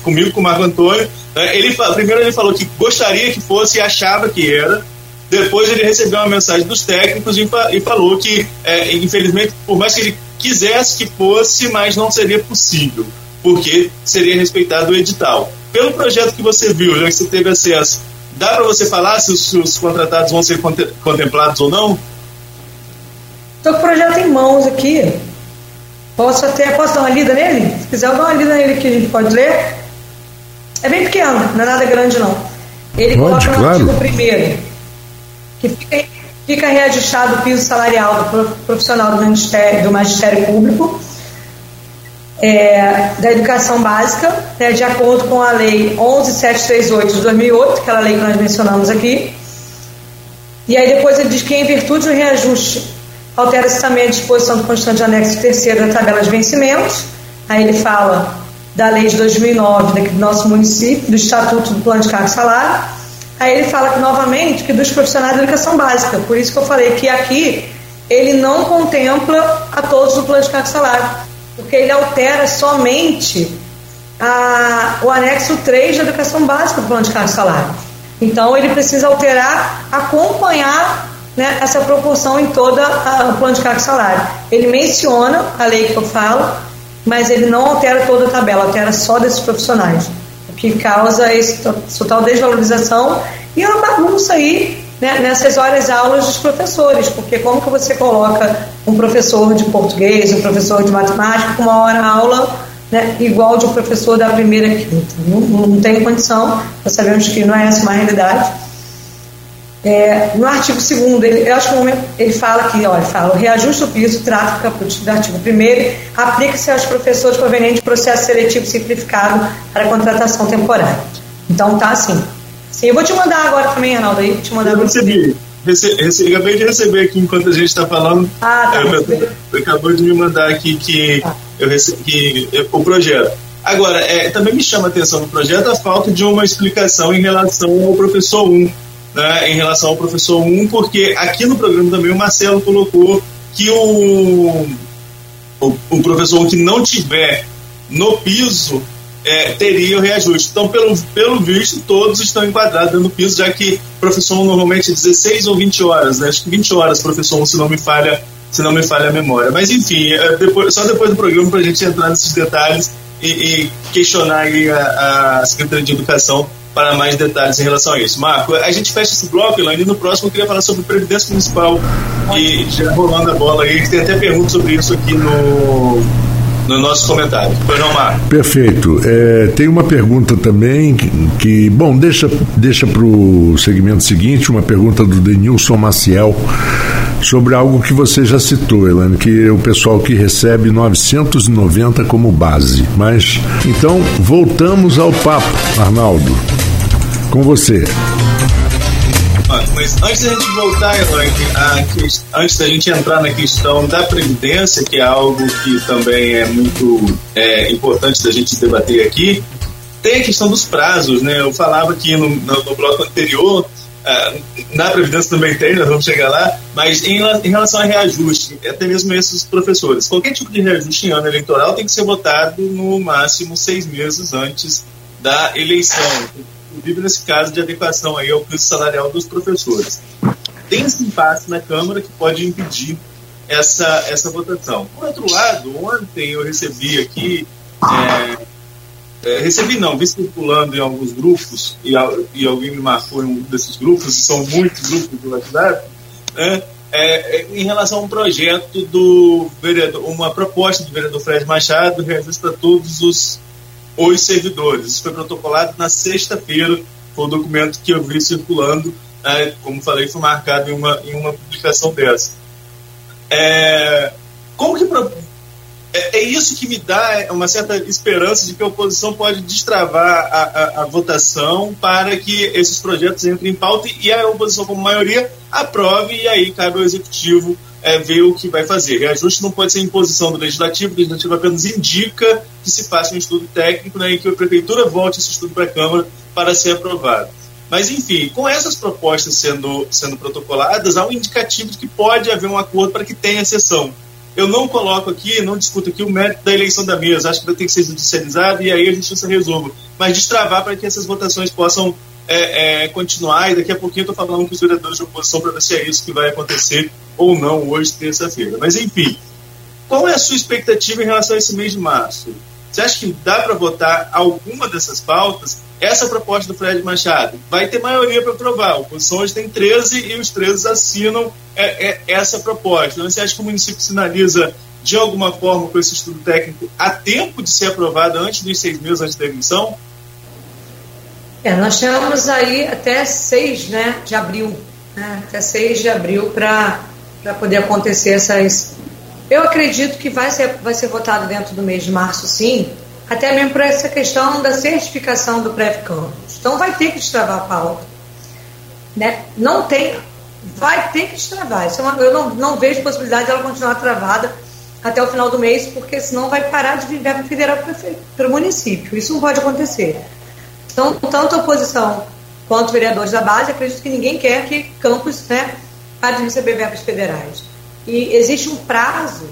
comigo, com o Marco Antônio. Né, ele, primeiro, ele falou que gostaria que fosse e achava que era. Depois, ele recebeu uma mensagem dos técnicos e, e falou que, é, infelizmente, por mais que ele quisesse que fosse, mas não seria possível, porque seria respeitado o edital. Pelo projeto que você viu, já que você teve acesso, dá para você falar se os, se os, contratados vão ser contemplados ou não? Estou com o projeto em mãos aqui. Posso até posso dar uma lida nele? Se quiser, eu dou uma lida nele que a gente pode ler. É bem pequeno, não é nada grande não. Ele pode, coloca no claro. artigo primeiro que fica fica reajustado o piso salarial do profissional do Ministério, do Magistério Público, é, da Educação Básica, né, de acordo com a Lei 11738 de 2008, aquela lei que nós mencionamos aqui. E aí depois ele diz que, em virtude do reajuste, altera-se também a disposição do constante anexo terceiro da tabela de vencimentos. Aí ele fala da lei de 2009 do nosso município, do Estatuto do Plano de Cargo e Salário, Aí ele fala que, novamente que dos profissionais da educação básica. Por isso que eu falei que aqui ele não contempla a todos do plano de cargo salário, porque ele altera somente a, o anexo 3 da educação básica do plano de cargo salário. Então ele precisa alterar, acompanhar né, essa proporção em todo o plano de cargo salário. Ele menciona a lei que eu falo, mas ele não altera toda a tabela, altera só desses profissionais que causa essa total desvalorização e uma bagunça aí né, nessas horas aulas dos professores, porque como que você coloca um professor de português, um professor de matemática com uma hora aula né, igual de um professor da primeira quinta? Não, não tem condição, nós sabemos que não é essa uma realidade. É, no artigo 2 ele, eu acho que momento, ele fala aqui, olha, fala, o reajuste do piso trata do artigo 1 aplica-se aos professores provenientes de processo seletivo simplificado para contratação temporária. Então tá assim. Sim, eu vou te mandar agora também, Arnaldo, aí, te mandar eu recebi. Rece, rece, acabei de receber aqui enquanto a gente está falando. Ah, tá. É, acabou de me mandar aqui que tá. eu recebi o projeto. Agora, é, também me chama a atenção no projeto a falta de uma explicação em relação ao professor 1 né, em relação ao professor 1, porque aqui no programa também o Marcelo colocou que o, o, o professor 1 que não tiver no piso é, teria o reajuste. Então, pelo, pelo visto, todos estão enquadrados no piso, já que professor 1 normalmente é 16 ou 20 horas, né? Acho que 20 horas, professor 1, se não me falha, se não me falha a memória. Mas, enfim, é depois, só depois do programa para a gente entrar nesses detalhes e, e questionar a, a Secretaria de Educação para mais detalhes em relação a isso. Marco, a gente fecha esse bloco, Elaine, e no próximo eu queria falar sobre Previdência Municipal, e já rolando a bola aí, tem até perguntas sobre isso aqui no, no nosso comentário. Marco? Perfeito. É, tem uma pergunta também que, que bom, deixa, deixa para o segmento seguinte, uma pergunta do Denilson Maciel. sobre algo que você já citou, Elaine, que é o pessoal que recebe 990 como base. Mas então voltamos ao papo, Arnaldo. Com você. Mas antes da gente voltar, Elaine, antes da gente entrar na questão da Previdência, que é algo que também é muito é, importante da gente debater aqui, tem a questão dos prazos, né? Eu falava aqui no, no, no bloco anterior Uh, na Previdência também tem, nós vamos chegar lá, mas em, em, relação a reajuste, até mesmo esses professores, qualquer tipo de reajuste em ano eleitoral tem que ser votado no máximo seis meses antes da eleição, inclusive nesse caso de adequação aí ao preço salarial dos professores. Tem esse impasse na Câmara que pode impedir essa, essa votação. Por outro lado, ontem eu recebi aqui é, é, recebi não, vi circulando em alguns grupos, e, e alguém me marcou em um desses grupos, são muitos grupos do WhatsApp, né, é, é, em relação a um projeto do vereador, uma proposta do vereador Fred Machado, reajuste para todos os, os servidores. Isso foi protocolado na sexta-feira, foi o documento que eu vi circulando, né, como falei, foi marcado em uma, em uma publicação dessa. É, como que é, é, isso que me dá uma certa esperança de que a oposição pode destravar a, a, a, votação para que esses projetos entrem em pauta e a oposição, como maioria, aprove e aí cabe ao executivo é, ver o que vai fazer. Reajuste não pode ser imposição do legislativo, o legislativo apenas indica que se faça um estudo técnico né, e que a prefeitura volte esse estudo para a Câmara para ser aprovado. Mas, enfim, com essas propostas sendo, sendo protocoladas, há um indicativo de que pode haver um acordo para que tenha sessão. Eu não coloco aqui, não discuto aqui o mérito da eleição da mesa. Acho que vai ter que ser judicializado e aí a justiça resolva. Mas destravar para que essas votações possam é, é, continuar. E daqui a pouquinho eu estou falando com os vereadores de oposição para ver se é isso que vai acontecer ou não hoje, terça-feira. Mas enfim, qual é a sua expectativa em relação a esse mês de março? Você acha que dá para votar alguma dessas pautas? Essa proposta do Fred Machado vai ter maioria para aprovar. A oposição hoje tem 13 e os 13 assinam é, é, essa proposta. Então, você acha que o município sinaliza de alguma forma com esse estudo técnico a tempo de ser aprovado antes dos seis meses antes da eleição? É, nós temos aí até 6 né, de abril, né, até 6 de abril para poder acontecer essas, eu acredito que vai ser, vai ser votado dentro do mês de março, sim, até mesmo por essa questão da certificação do pré-campus. Então vai ter que destravar a pauta. Né? Não tem, vai ter que destravar. É uma, eu não, não vejo possibilidade dela continuar travada até o final do mês, porque senão vai parar de viver federal para o município. Isso não pode acontecer. Então, tanto a oposição quanto vereadores da base, acredito que ninguém quer que campos né, pare de receber verbas federais. E existe um prazo,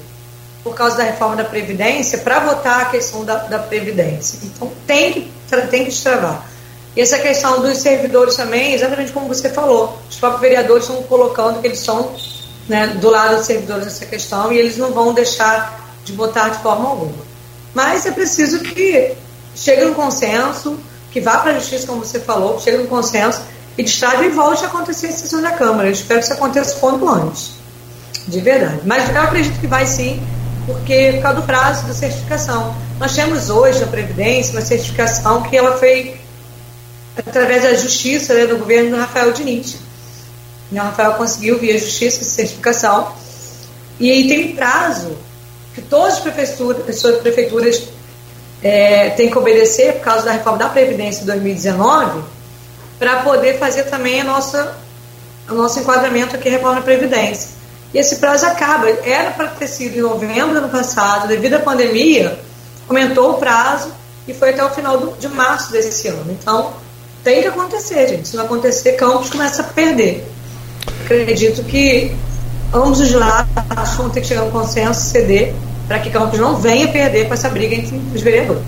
por causa da reforma da Previdência, para votar a questão da, da Previdência. Então tem que, tem que destravar. E essa questão dos servidores também, exatamente como você falou, os próprios vereadores estão colocando que eles são né, do lado dos servidores nessa questão e eles não vão deixar de votar de forma alguma. Mas é preciso que chegue um consenso, que vá para a justiça, como você falou, chegue um consenso e destrave e volte a acontecer a sessão da Câmara. Eu espero que isso aconteça quanto antes de verdade. Mas eu acredito que vai sim, porque por causa do prazo da certificação. Nós temos hoje na Previdência uma certificação que ela foi através da justiça né, do governo do Rafael Diniz. O Rafael conseguiu via justiça essa certificação. E tem prazo que todas as prefeituras, as prefeituras é, têm que obedecer por causa da reforma da Previdência de 2019 para poder fazer também a nossa, o nosso enquadramento aqui reforma da Previdência e esse prazo acaba. Era para ter sido em novembro do ano passado, devido à pandemia, aumentou o prazo e foi até o final do, de março desse ano. Então, tem que acontecer, gente. Se não acontecer, Campos começa a perder. Acredito que ambos os lados vão ter que chegar a um consenso, ceder, para que Campos não venha perder com essa briga entre os vereadores.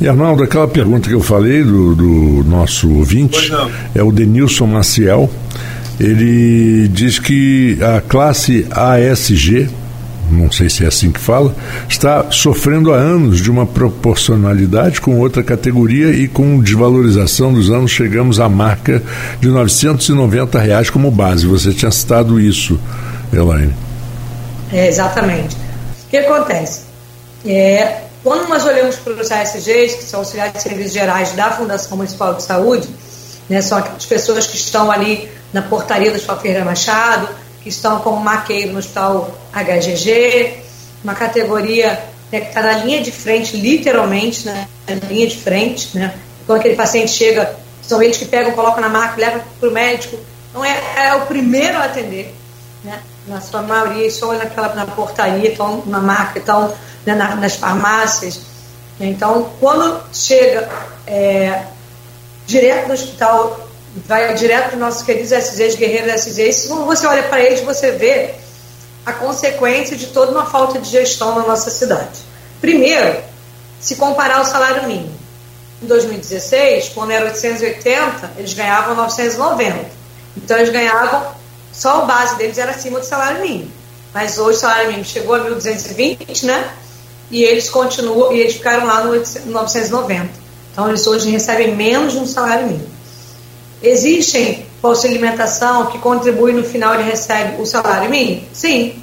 E Arnaldo, aquela pergunta que eu falei do, do nosso ouvinte é o Denilson Maciel ele diz que a classe ASG, não sei se é assim que fala, está sofrendo há anos de uma proporcionalidade com outra categoria e com desvalorização dos anos chegamos à marca de 990 reais como base. Você tinha citado isso, Elaine. É, exatamente. Que acontece? É, quando nós olhamos para os ASGs, que são auxiliares de serviços gerais da Fundação Municipal de Saúde, né, são aquelas pessoas que estão ali na portaria do Shopping Ferreira Machado, que estão como maqueiro no hospital HGG, uma categoria né, que está na linha de frente, literalmente, né, na linha de frente, né, quando aquele paciente chega, são eles que pegam, colocam na maca, levam para o médico, então é, é, o primeiro a atender, né, na sua maioria, só naquela, na portaria, estão na maca, estão né, na, nas farmácias, então, quando chega é, direto no hospital, vai direto para os nossos queridos SZs, guerreiros SZs, quando você olha para eles, você vê a consequência de toda uma falta de gestão na nossa cidade. Primeiro, se comparar o salário mínimo. Em 2016, quando era 880, eles ganhavam 990. Então, eles ganhavam, só a base deles era acima do salário mínimo. Mas hoje o salário mínimo chegou a 1.220, né? e eles continuam, e eles ficaram lá no 990. Então, eles hoje recebem menos de um salário mínimo. Existem bolsa alimentação que contribui no final ele recebe o salário mínimo? Sim.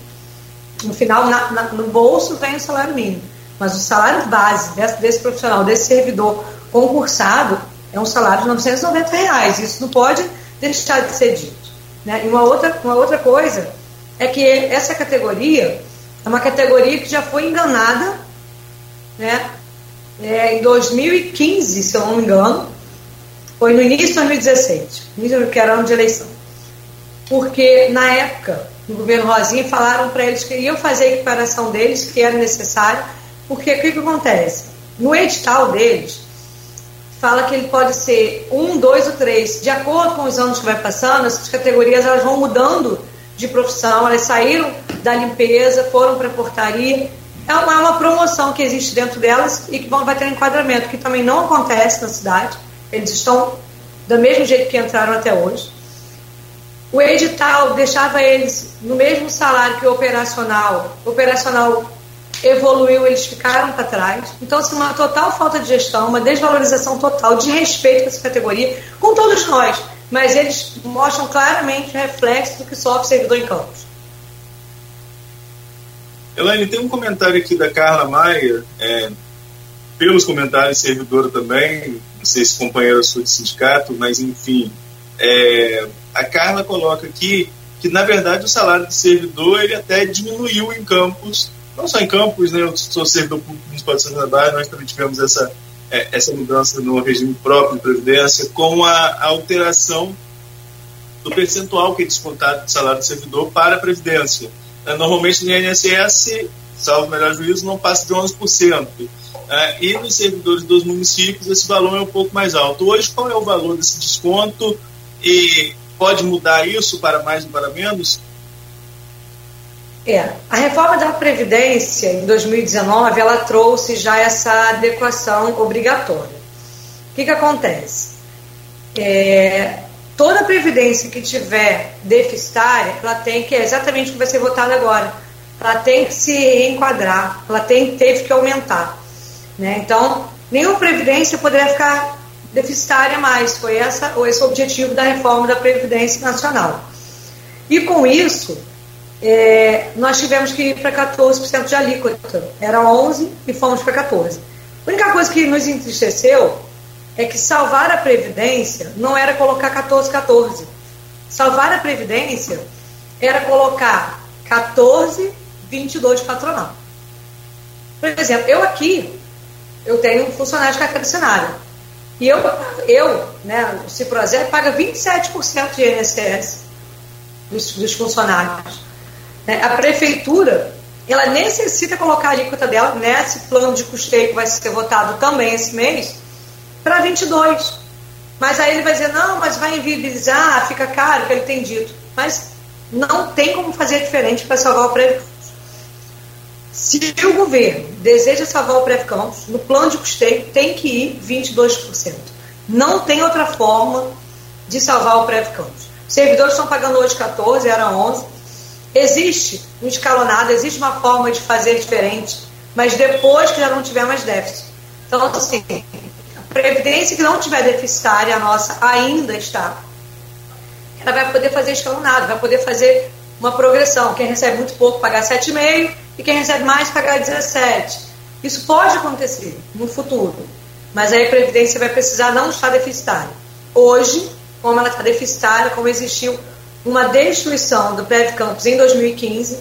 No final, na, na, no bolso vem o salário mínimo. Mas o salário base desse, desse, profissional, desse servidor concursado, é um salário de 990 reais. Isso não pode deixar de ser dito. Né? E uma outra, uma outra coisa é que essa categoria é uma categoria que já foi enganada, né? É, em 2015, se eu não me engano, foi no início de 2016, que era ano de eleição. Porque na época, no governo Rosinha, falaram para eles que iam fazer a equiparação deles, que era necessário, porque o que, que acontece? No edital deles, fala que ele pode ser um, dois ou três. De acordo com os anos que vai passando, essas categorias elas vão mudando de profissão, elas saíram da limpeza, foram para a portaria. É uma, é uma, promoção que existe dentro delas e que vão, vai ter um enquadramento, que também não acontece na cidade. Eles estão do mesmo jeito que entraram até hoje. O edital deixava eles no mesmo salário que o operacional. O operacional evoluiu, eles ficaram para trás. Então, assim, uma total falta de gestão, uma desvalorização total de respeito com essa categoria, com todos nós. Mas eles mostram claramente o reflexo do que sofre o servidor em campos. Elaine, tem um comentário aqui da Carla Maia, é, pelos comentários, servidora também, não sei se companheira sua de sindicato, mas enfim. É, a Carla coloca aqui que, na verdade, o salário de servidor ele até diminuiu em campos, não só em campos, né, eu sou servidor público municipal de Santa Catarina, nós também tivemos essa, é, essa mudança no regime próprio de previdência, com a, a alteração do percentual que é descontado de salário de servidor para a previdência. É, normalmente no INSS, salvo melhor juízo, não passa de 11%. É, e nos servidores dos municípios esse valor é um pouco mais alto. Hoje, qual é o valor desse desconto? E pode mudar isso para mais ou para menos? É, a reforma da Previdência em 2019 ela trouxe já essa adequação obrigatória. O que, que acontece? É, toda previdência que tiver deficitária, ela tem que, é exatamente o que vai ser votado agora, ela tem que se enquadrar, ela tem, teve que aumentar. Né? Então, nenhuma previdência poderia ficar deficitária mais, foi essa, esse o objetivo da reforma da Previdência Nacional. E com isso, é, nós tivemos que ir para 14% de alíquota, era 11% e fomos para 14%. A única coisa que nos entristeceu é que salvar a Previdência não era colocar 14, 14. Salvar a Previdência era colocar 14, 22 patronal. Por exemplo, eu aqui, eu tenho um funcionário de carteira assinada. E eu, eu né, o Ciprozé paga 27% de INSS dos, dos funcionários. Né? A prefeitura, ela necessita colocar a alíquota dela nesse plano de custeio que vai ser votado também esse mês, para 22. Mas aí ele vai dizer, não, mas vai inviabilizar, fica caro, que ele tem dito. Mas não tem como fazer diferente para salvar o prévio Se o governo deseja salvar o prévio no plano de custeio tem que ir 22%. Não tem outra forma de salvar o prévio Os servidores estão pagando hoje 14, era 11. Existe um escalonado, existe uma forma de fazer diferente, mas depois que já não tiver mais déficit. Então, assim, Previdência que não tiver deficitária, a nossa ainda está. Ela vai poder fazer escalonado, vai poder fazer uma progressão. Quem recebe muito pouco pagar 7,5 e quem recebe mais pagar 17. Isso pode acontecer no futuro, mas aí a Previdência vai precisar não estar deficitária. Hoje, como ela está deficitária, como existiu uma destruição do Prévio Campus em 2015.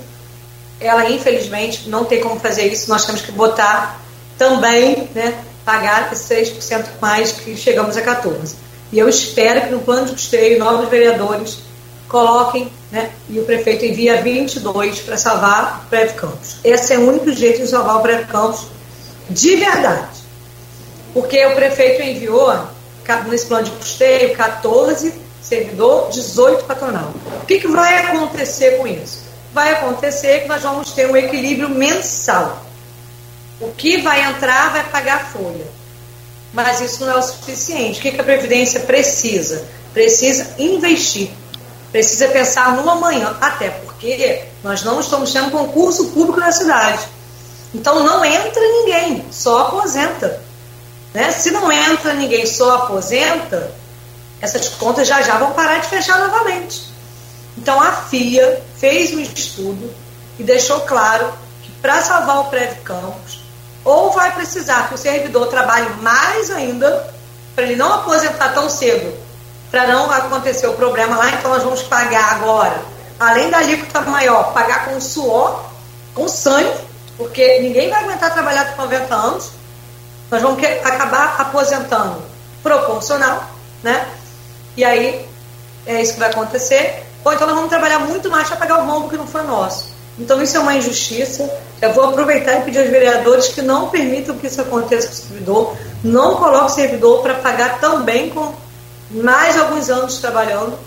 Ela, infelizmente, não tem como fazer isso. Nós temos que botar também, né, pagar esses 6% mais que chegamos a 14%. E eu espero que no plano de custeio, novos vereadores coloquem, né, e o prefeito envia 22 para salvar o Prévio Campos. Esse é o único jeito de salvar o Prévio Campos de verdade. Porque o prefeito enviou, nesse plano de custeio, 14 servidor, 18 patronal. O que, que vai acontecer com isso? Vai acontecer que nós vamos ter um equilíbrio mensal. O que vai entrar vai pagar folha. Mas isso não é o suficiente. O que, que a Previdência precisa? Precisa investir. Precisa pensar no amanhã. Até porque nós não estamos tendo concurso público na cidade. Então não entra ninguém, só aposenta. Né? Se não entra ninguém, só aposenta, essas contas já já vão parar de fechar novamente. Então a FIA fez um estudo e deixou claro que para salvar o prédio Campos, ou vai precisar que o servidor trabalhe mais ainda, para ele não aposentar tão cedo, para não acontecer o problema lá, então nós vamos pagar agora, além da alíquota maior, pagar com suor, com sangue, porque ninguém vai aguentar trabalhar por 90 anos, nós vamos acabar aposentando proporcional, né? E aí é isso que vai acontecer. Ou então nós vamos trabalhar muito mais para pagar o rombo que não foi nosso. Então isso é uma injustiça. Eu vou aproveitar e pedir aos vereadores que não permitam que isso aconteça com o servidor, não coloquem o servidor para pagar também com mais alguns anos trabalhando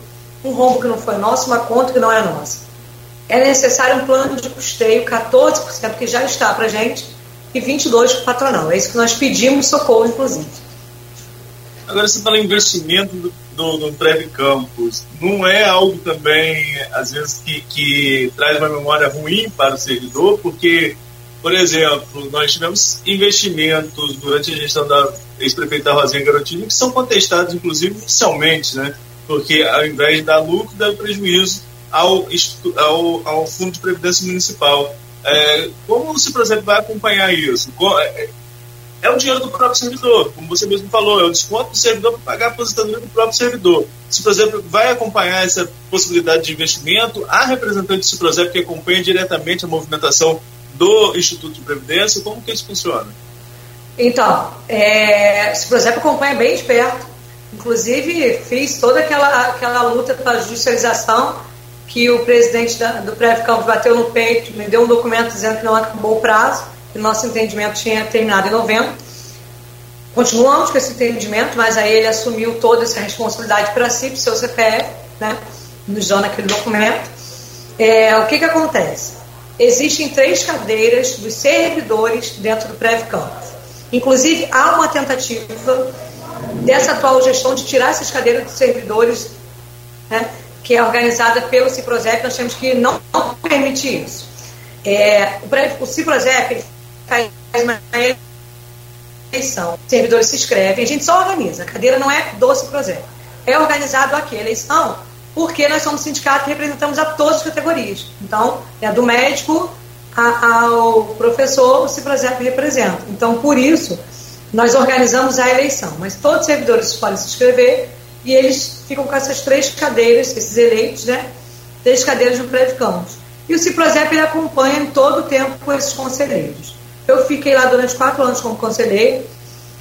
um rombo que não foi nosso, uma conta que não é nossa. É necessário um plano de custeio, 14%, que já está para gente, e 22% para o patronal. É isso que nós pedimos, socorro, inclusive. Agora, você fala em investimento do do, do Treve Campos não é algo também, às vezes, que, que traz uma memória ruim para o servidor, porque, por exemplo, nós tivemos investimentos durante a gestão da ex-prefeita Rosinha Garotini que são contestados, inclusive, inicialmente, né? porque ao invés de dar lucro, dá prejuízo ao, ao, ao Fundo de Previdência Municipal. É, como por exemplo, vai acompanhar isso? É, o dinheiro do próprio servidor, como você mesmo falou, é o desconto do servidor para pagar a aposentadoria do próprio servidor. Se, por exemplo, vai acompanhar essa possibilidade de investimento, há representantes do Ciprozep que acompanha diretamente a movimentação do Instituto de Previdência, como que isso funciona? Então, é, o Ciprozep acompanha bem de perto, inclusive fiz toda aquela, aquela luta para a judicialização que o presidente da, do Prev Campos bateu no peito, me deu um documento dizendo que não acabou o prazo, que nosso entendimento tinha terminado em novembro. Continuamos com esse entendimento, mas aí ele assumiu toda essa responsabilidade para si, para o seu CPF, né? nos dando aquele documento. É, o que, que acontece? Existem três cadeiras dos servidores dentro do Prev Campus. Inclusive, há uma tentativa dessa atual gestão de tirar essas cadeiras dos servidores, né, que é organizada pelo Ciprozep. Nós temos que não permitir isso. É, o, o Ciprozep faz uma eleição. Os servidores se inscrevem, a gente só organiza. A cadeira não é doce projeto. É organizado aqui a eleição porque nós somos sindicato que representamos a todas as categorias. Então, é do médico ao professor, o Ciprozep representa. Então, por isso, nós organizamos a eleição. Mas todos os servidores podem se inscrever e eles ficam com essas três cadeiras, esses eleitos, né? Três cadeiras no prédio Campos. E o Ciprozep acompanha em todo o tempo com esses conselheiros. Eu fiquei lá durante quatro anos como conselheiro,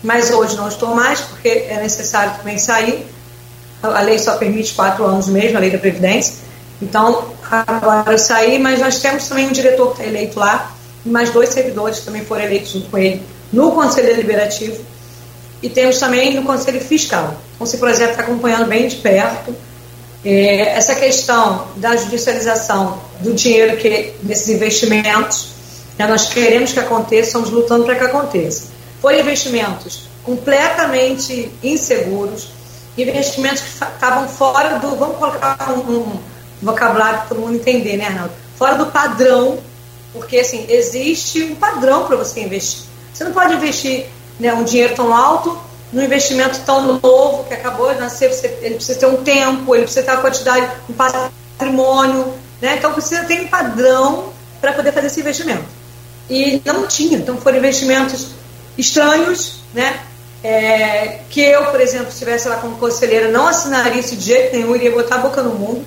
mas hoje não estou mais, porque é necessário também sair. A lei só permite quatro anos mesmo, a lei da Previdência. Então, agora eu saí, mas nós temos também um diretor que está eleito lá, e mais dois servidores que também foram eleitos junto com ele no Conselho Deliberativo. E temos também no Conselho Fiscal. Então, se, por exemplo, está acompanhando bem de perto é, essa questão da judicialização do dinheiro que nesses investimentos né? Nós queremos que aconteça, estamos lutando para que aconteça. Foram investimentos completamente inseguros, investimentos que estavam fora do. Vamos colocar um, um vocabulário para todo mundo entender, né, Arnaldo? Fora do padrão, porque assim, existe um padrão para você investir. Você não pode investir né, um dinheiro tão alto num investimento tão novo que acabou de nascer, você, ele precisa ter um tempo, ele precisa ter uma quantidade, um patrimônio, né? Então precisa ter um padrão para poder fazer esse investimento e não tinha. Então foram investimentos estranhos, né? É, que eu, por exemplo, se estivesse lá como conselheira, não assinaria isso de jeito nenhum, iria botar a boca no mundo.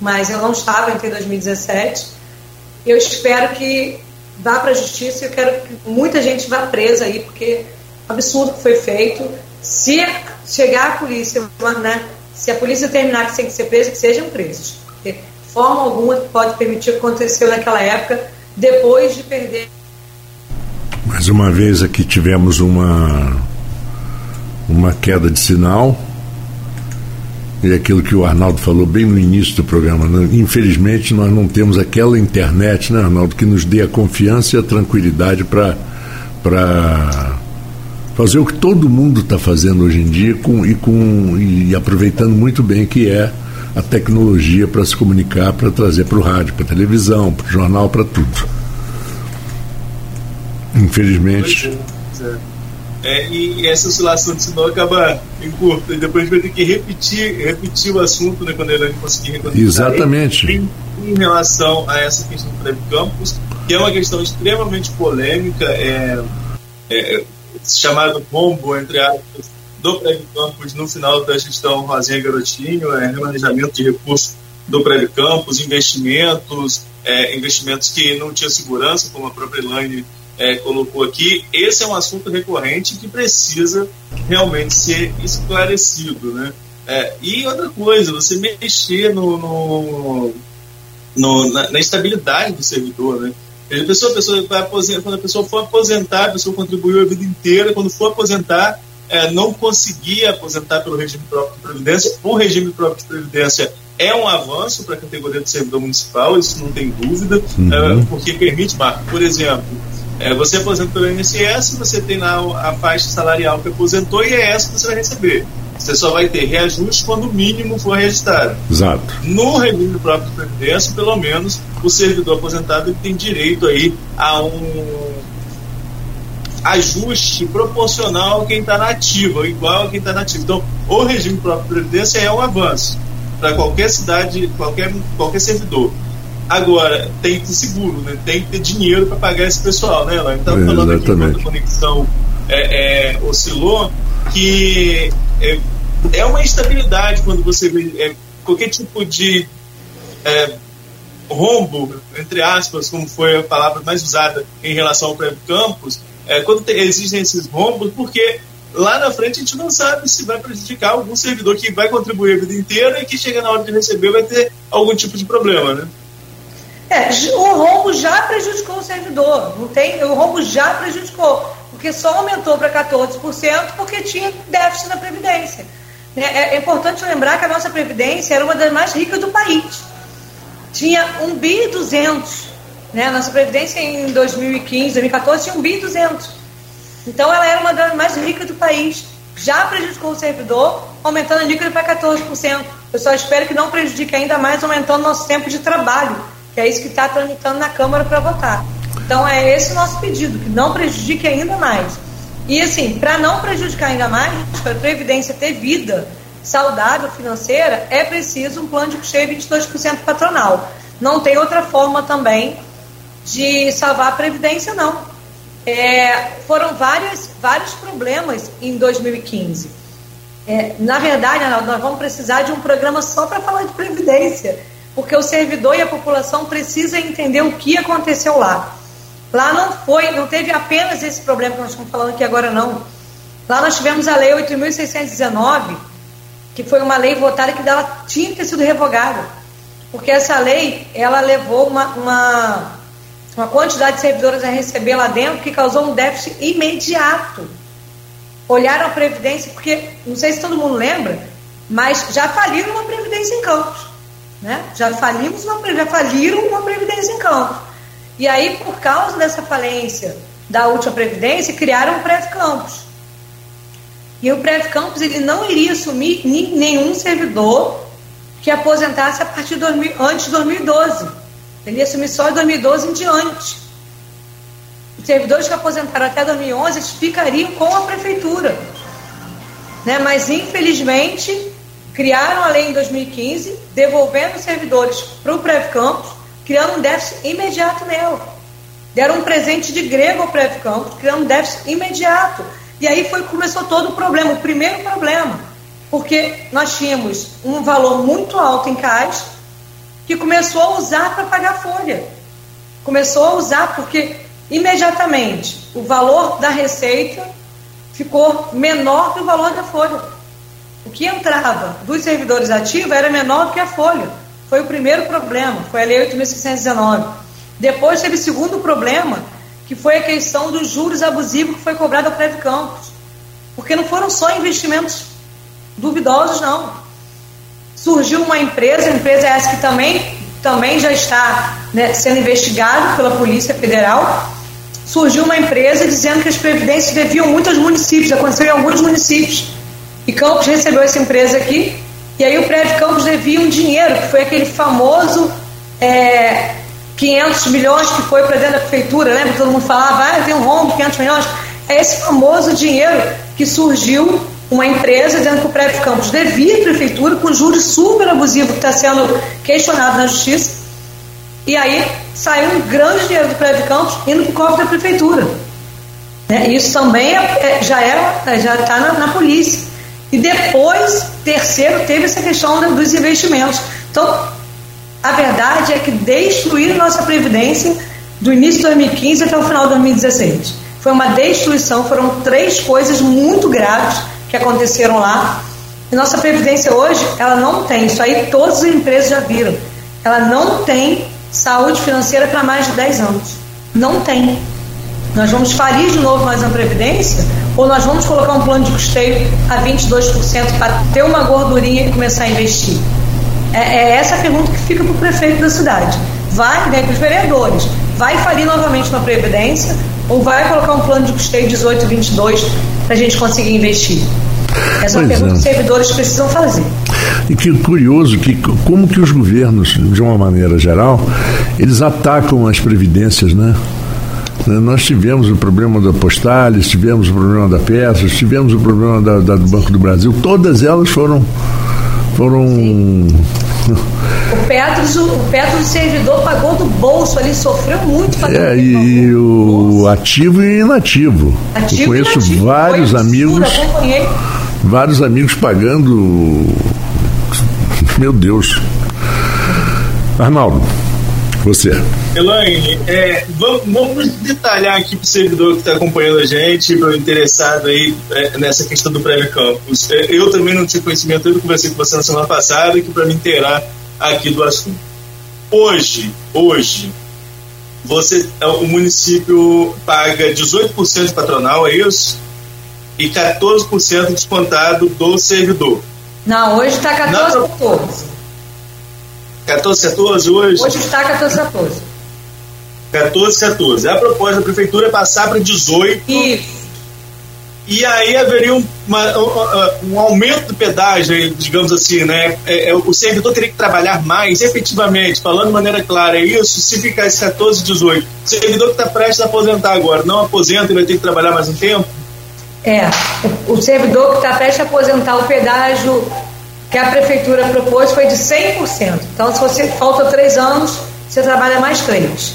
mas eu não estava entre 2017. Eu espero que vá para a justiça eu quero que muita gente vá presa aí, porque absurdo que foi feito. Se chegar a polícia, né, se a polícia terminar que tem que ser presa, que sejam presos. Porque forma alguma pode permitir o que aconteceu naquela época, depois de perder. Mais uma vez aqui tivemos uma, uma queda de sinal. E aquilo que o Arnaldo falou bem no início do programa, né? infelizmente nós não temos aquela internet, né, Arnaldo, que nos dê a confiança e a tranquilidade para fazer o que todo mundo está fazendo hoje em dia com, e, com, e aproveitando muito bem que é a tecnologia para se comunicar, para trazer para o rádio, para televisão, para o jornal, para tudo. Infelizmente. É, e essa oscilação de sinal acaba em curto, e depois vai ter que repetir, repetir o assunto né, quando ele conseguir reconhecer. Exatamente. Em, em, relação a essa questão do Prêmio Campos, que é uma questão extremamente polêmica, é, é chamado bombo, entre aspas, do Prédio Campos no final da gestão Rosinha Garotinho, é, remanejamento de recursos do Prédio Campos, investimentos, é, investimentos que não tinham segurança, como a própria Elaine é, colocou aqui. Esse é um assunto recorrente que precisa realmente ser esclarecido. Né? É, e outra coisa, você mexer no, no, no na, na, estabilidade do servidor. Né? A pessoa, a pessoa aposentar, quando a pessoa for aposentar, a pessoa contribuiu a vida inteira, quando for aposentar, é, não conseguia aposentar pelo regime próprio de previdência. O regime próprio de previdência é um avanço para a categoria do servidor municipal, isso não tem dúvida, uhum. é, porque permite, Marco, por exemplo, é, você aposenta pelo INSS, você tem lá a faixa salarial que aposentou e é essa que você vai receber. Você só vai ter reajuste quando o mínimo for registrado. Exato. No regime próprio de previdência, pelo menos, o servidor aposentado tem direito aí a um ajuste proporcional a quem está na ativa, igual a quem está na ativa. Então, o regime próprio de previdência é um avanço para qualquer cidade, qualquer, qualquer servidor. Agora, tem que ter seguro, né? tem que ter dinheiro para pagar esse pessoal. Né? Ela estava falando aqui quando a conexão é, é, oscilou, que é, é, uma instabilidade quando você vê é, qualquer tipo de é, rombo, entre aspas, como foi a palavra mais usada em relação ao Prévio Campos, é, quando te, existem esses rombos, porque lá na frente a gente não sabe se vai prejudicar algum servidor que vai contribuir a vida inteira e que chega na hora de receber vai ter algum tipo de problema, né? É, o rombo já prejudicou o servidor, não tem, o rombo já prejudicou, porque só aumentou para 14% porque tinha déficit na Previdência. É, é, é, importante lembrar que a nossa Previdência era uma das mais ricas do país. Tinha 1 bi e 200 né? Nossa Previdência em 2015, 2014 tinha 1 bi 200. Então ela era uma das mais ricas do país. Já prejudicou o servidor, aumentando a líquida para 14%. Eu só espero que não prejudique ainda mais, aumentando nosso tempo de trabalho, que é isso que está tramitando na Câmara para votar. Então é esse o nosso pedido, que não prejudique ainda mais. E assim, para não prejudicar ainda mais, para a Previdência ter vida saudável financeira, é preciso um plano de custeio 22% patronal. Não tem outra forma também de salvar a Previdência, não. É, foram vários, vários problemas em 2015. É, na verdade, nós vamos precisar de um programa só para falar de Previdência, porque o servidor e a população precisam entender o que aconteceu lá. Lá não foi, não teve apenas esse problema que nós estamos falando aqui agora, não. Lá nós tivemos a Lei 8.619, que foi uma lei votada que dela tinha que ter sido revogada. Porque essa lei, ela levou uma, uma uma quantidade de servidores a receber lá dentro que causou um déficit imediato. Olharam a Previdência, porque, não sei se todo mundo lembra, mas já faliram uma Previdência em Campos. Né? Já, falimos uma, já faliram uma Previdência em Campos. E aí, por causa dessa falência da última Previdência, criaram o Prev Campos. E o Prev Campos ele não iria assumir nenhum servidor que aposentasse a partir de 2000, antes de 2012. Ele ia assumir só em 2012 em diante. Os servidores que aposentaram até 2011 ficariam com a prefeitura. Né? Mas, infelizmente, criaram a lei em 2015, devolvendo os servidores para o Prev Campos, criando um déficit imediato nela. Deram um presente de grego ao Prev Campos, criando um déficit imediato. E aí foi começou todo o problema, o primeiro problema, porque nós tínhamos um valor muito alto em caixa, que começou a usar para pagar folha. Começou a usar porque imediatamente o valor da receita ficou menor que o valor da folha. O que entrava dos servidores ativos era menor que a folha. Foi o primeiro problema, foi a Lei 8.619. Depois teve o segundo problema, que foi a questão dos juros abusivos que foi cobrado ao Prédio Campos. Porque não foram só investimentos duvidosos, não. Surgiu uma empresa, a empresa essa que também, também já está né, sendo investigada pela Polícia Federal. Surgiu uma empresa dizendo que as previdências deviam muito aos municípios, aconteceu em alguns municípios. E Campos recebeu essa empresa aqui, e aí o prédio Campos devia um dinheiro, que foi aquele famoso é, 500 milhões que foi para dentro da prefeitura, lembra? Todo mundo falava, ah, tem um rombo, 500 milhões. É esse famoso dinheiro que surgiu uma empresa dizendo que o prédio Campos devia à prefeitura com juros super abusivos que está sendo questionado na justiça. E aí saiu um grande dinheiro do prédio Campos indo para o cofre da prefeitura. Né? Isso também é, já é, já está na, na, polícia. E depois, terceiro, teve essa questão dos investimentos. Então, a verdade é que destruíram nossa Previdência do início de 2015 até o final de 2016. Foi uma destruição, foram três coisas muito graves que aconteceram lá. E nossa Previdência hoje, ela não tem, isso aí todas as empresas já viram, ela não tem saúde financeira para mais de 10 anos. Não tem. Nós vamos falir de novo mais uma Previdência ou nós vamos colocar um plano de custeio a 22% para ter uma gordurinha e começar a investir? É, é essa a pergunta que fica para o prefeito da cidade. Vai, vem para os vereadores, vai falir novamente uma Previdência ou vai colocar um plano de custeio 18 e 22 para a gente conseguir investir? Essa é uma pergunta é. que os servidores precisam fazer. E que curioso que como que os governos, de uma maneira geral, eles atacam as previdências, né? Nós tivemos o problema da Postales, tivemos o problema da Peças, tivemos o problema da, da, do Banco do Brasil, todas elas foram foram. *laughs* O Petros, o Petros, servidor, pagou do bolso ali, sofreu muito para É, e o ativo e inativo. Ativo Eu conheço inativo. vários amigos. Vários amigos pagando. Meu Deus. Arnaldo, você. Elaine, é, vamos, vamos, detalhar aqui para o servidor que está acompanhando a gente, para o interessado aí é, nessa questão do Prévio Campus. É, eu também não tinha conhecimento, eu conversei com você na semana passada, que para me inteirar aqui do assunto. Hoje, hoje, você, é, o município paga 18% patronal, é isso? E 14% descontado do servidor. Não, hoje está 14, 14. 14, 14 hoje? Hoje está 14, 14. 14, 14. A proposta da prefeitura é passar para 18. Isso. E aí haveria um, uma, um, um aumento do pedágio, digamos assim, né? É, é, o servidor teria que trabalhar mais, efetivamente, falando de maneira clara, é isso, se ficar esse 14, 18. O servidor que está prestes a aposentar agora, não aposenta e vai ter que trabalhar mais um tempo? É, o servidor que está prestes a aposentar, o pedágio que a prefeitura propôs foi de 100%. Então, se você falta três anos, você trabalha mais três.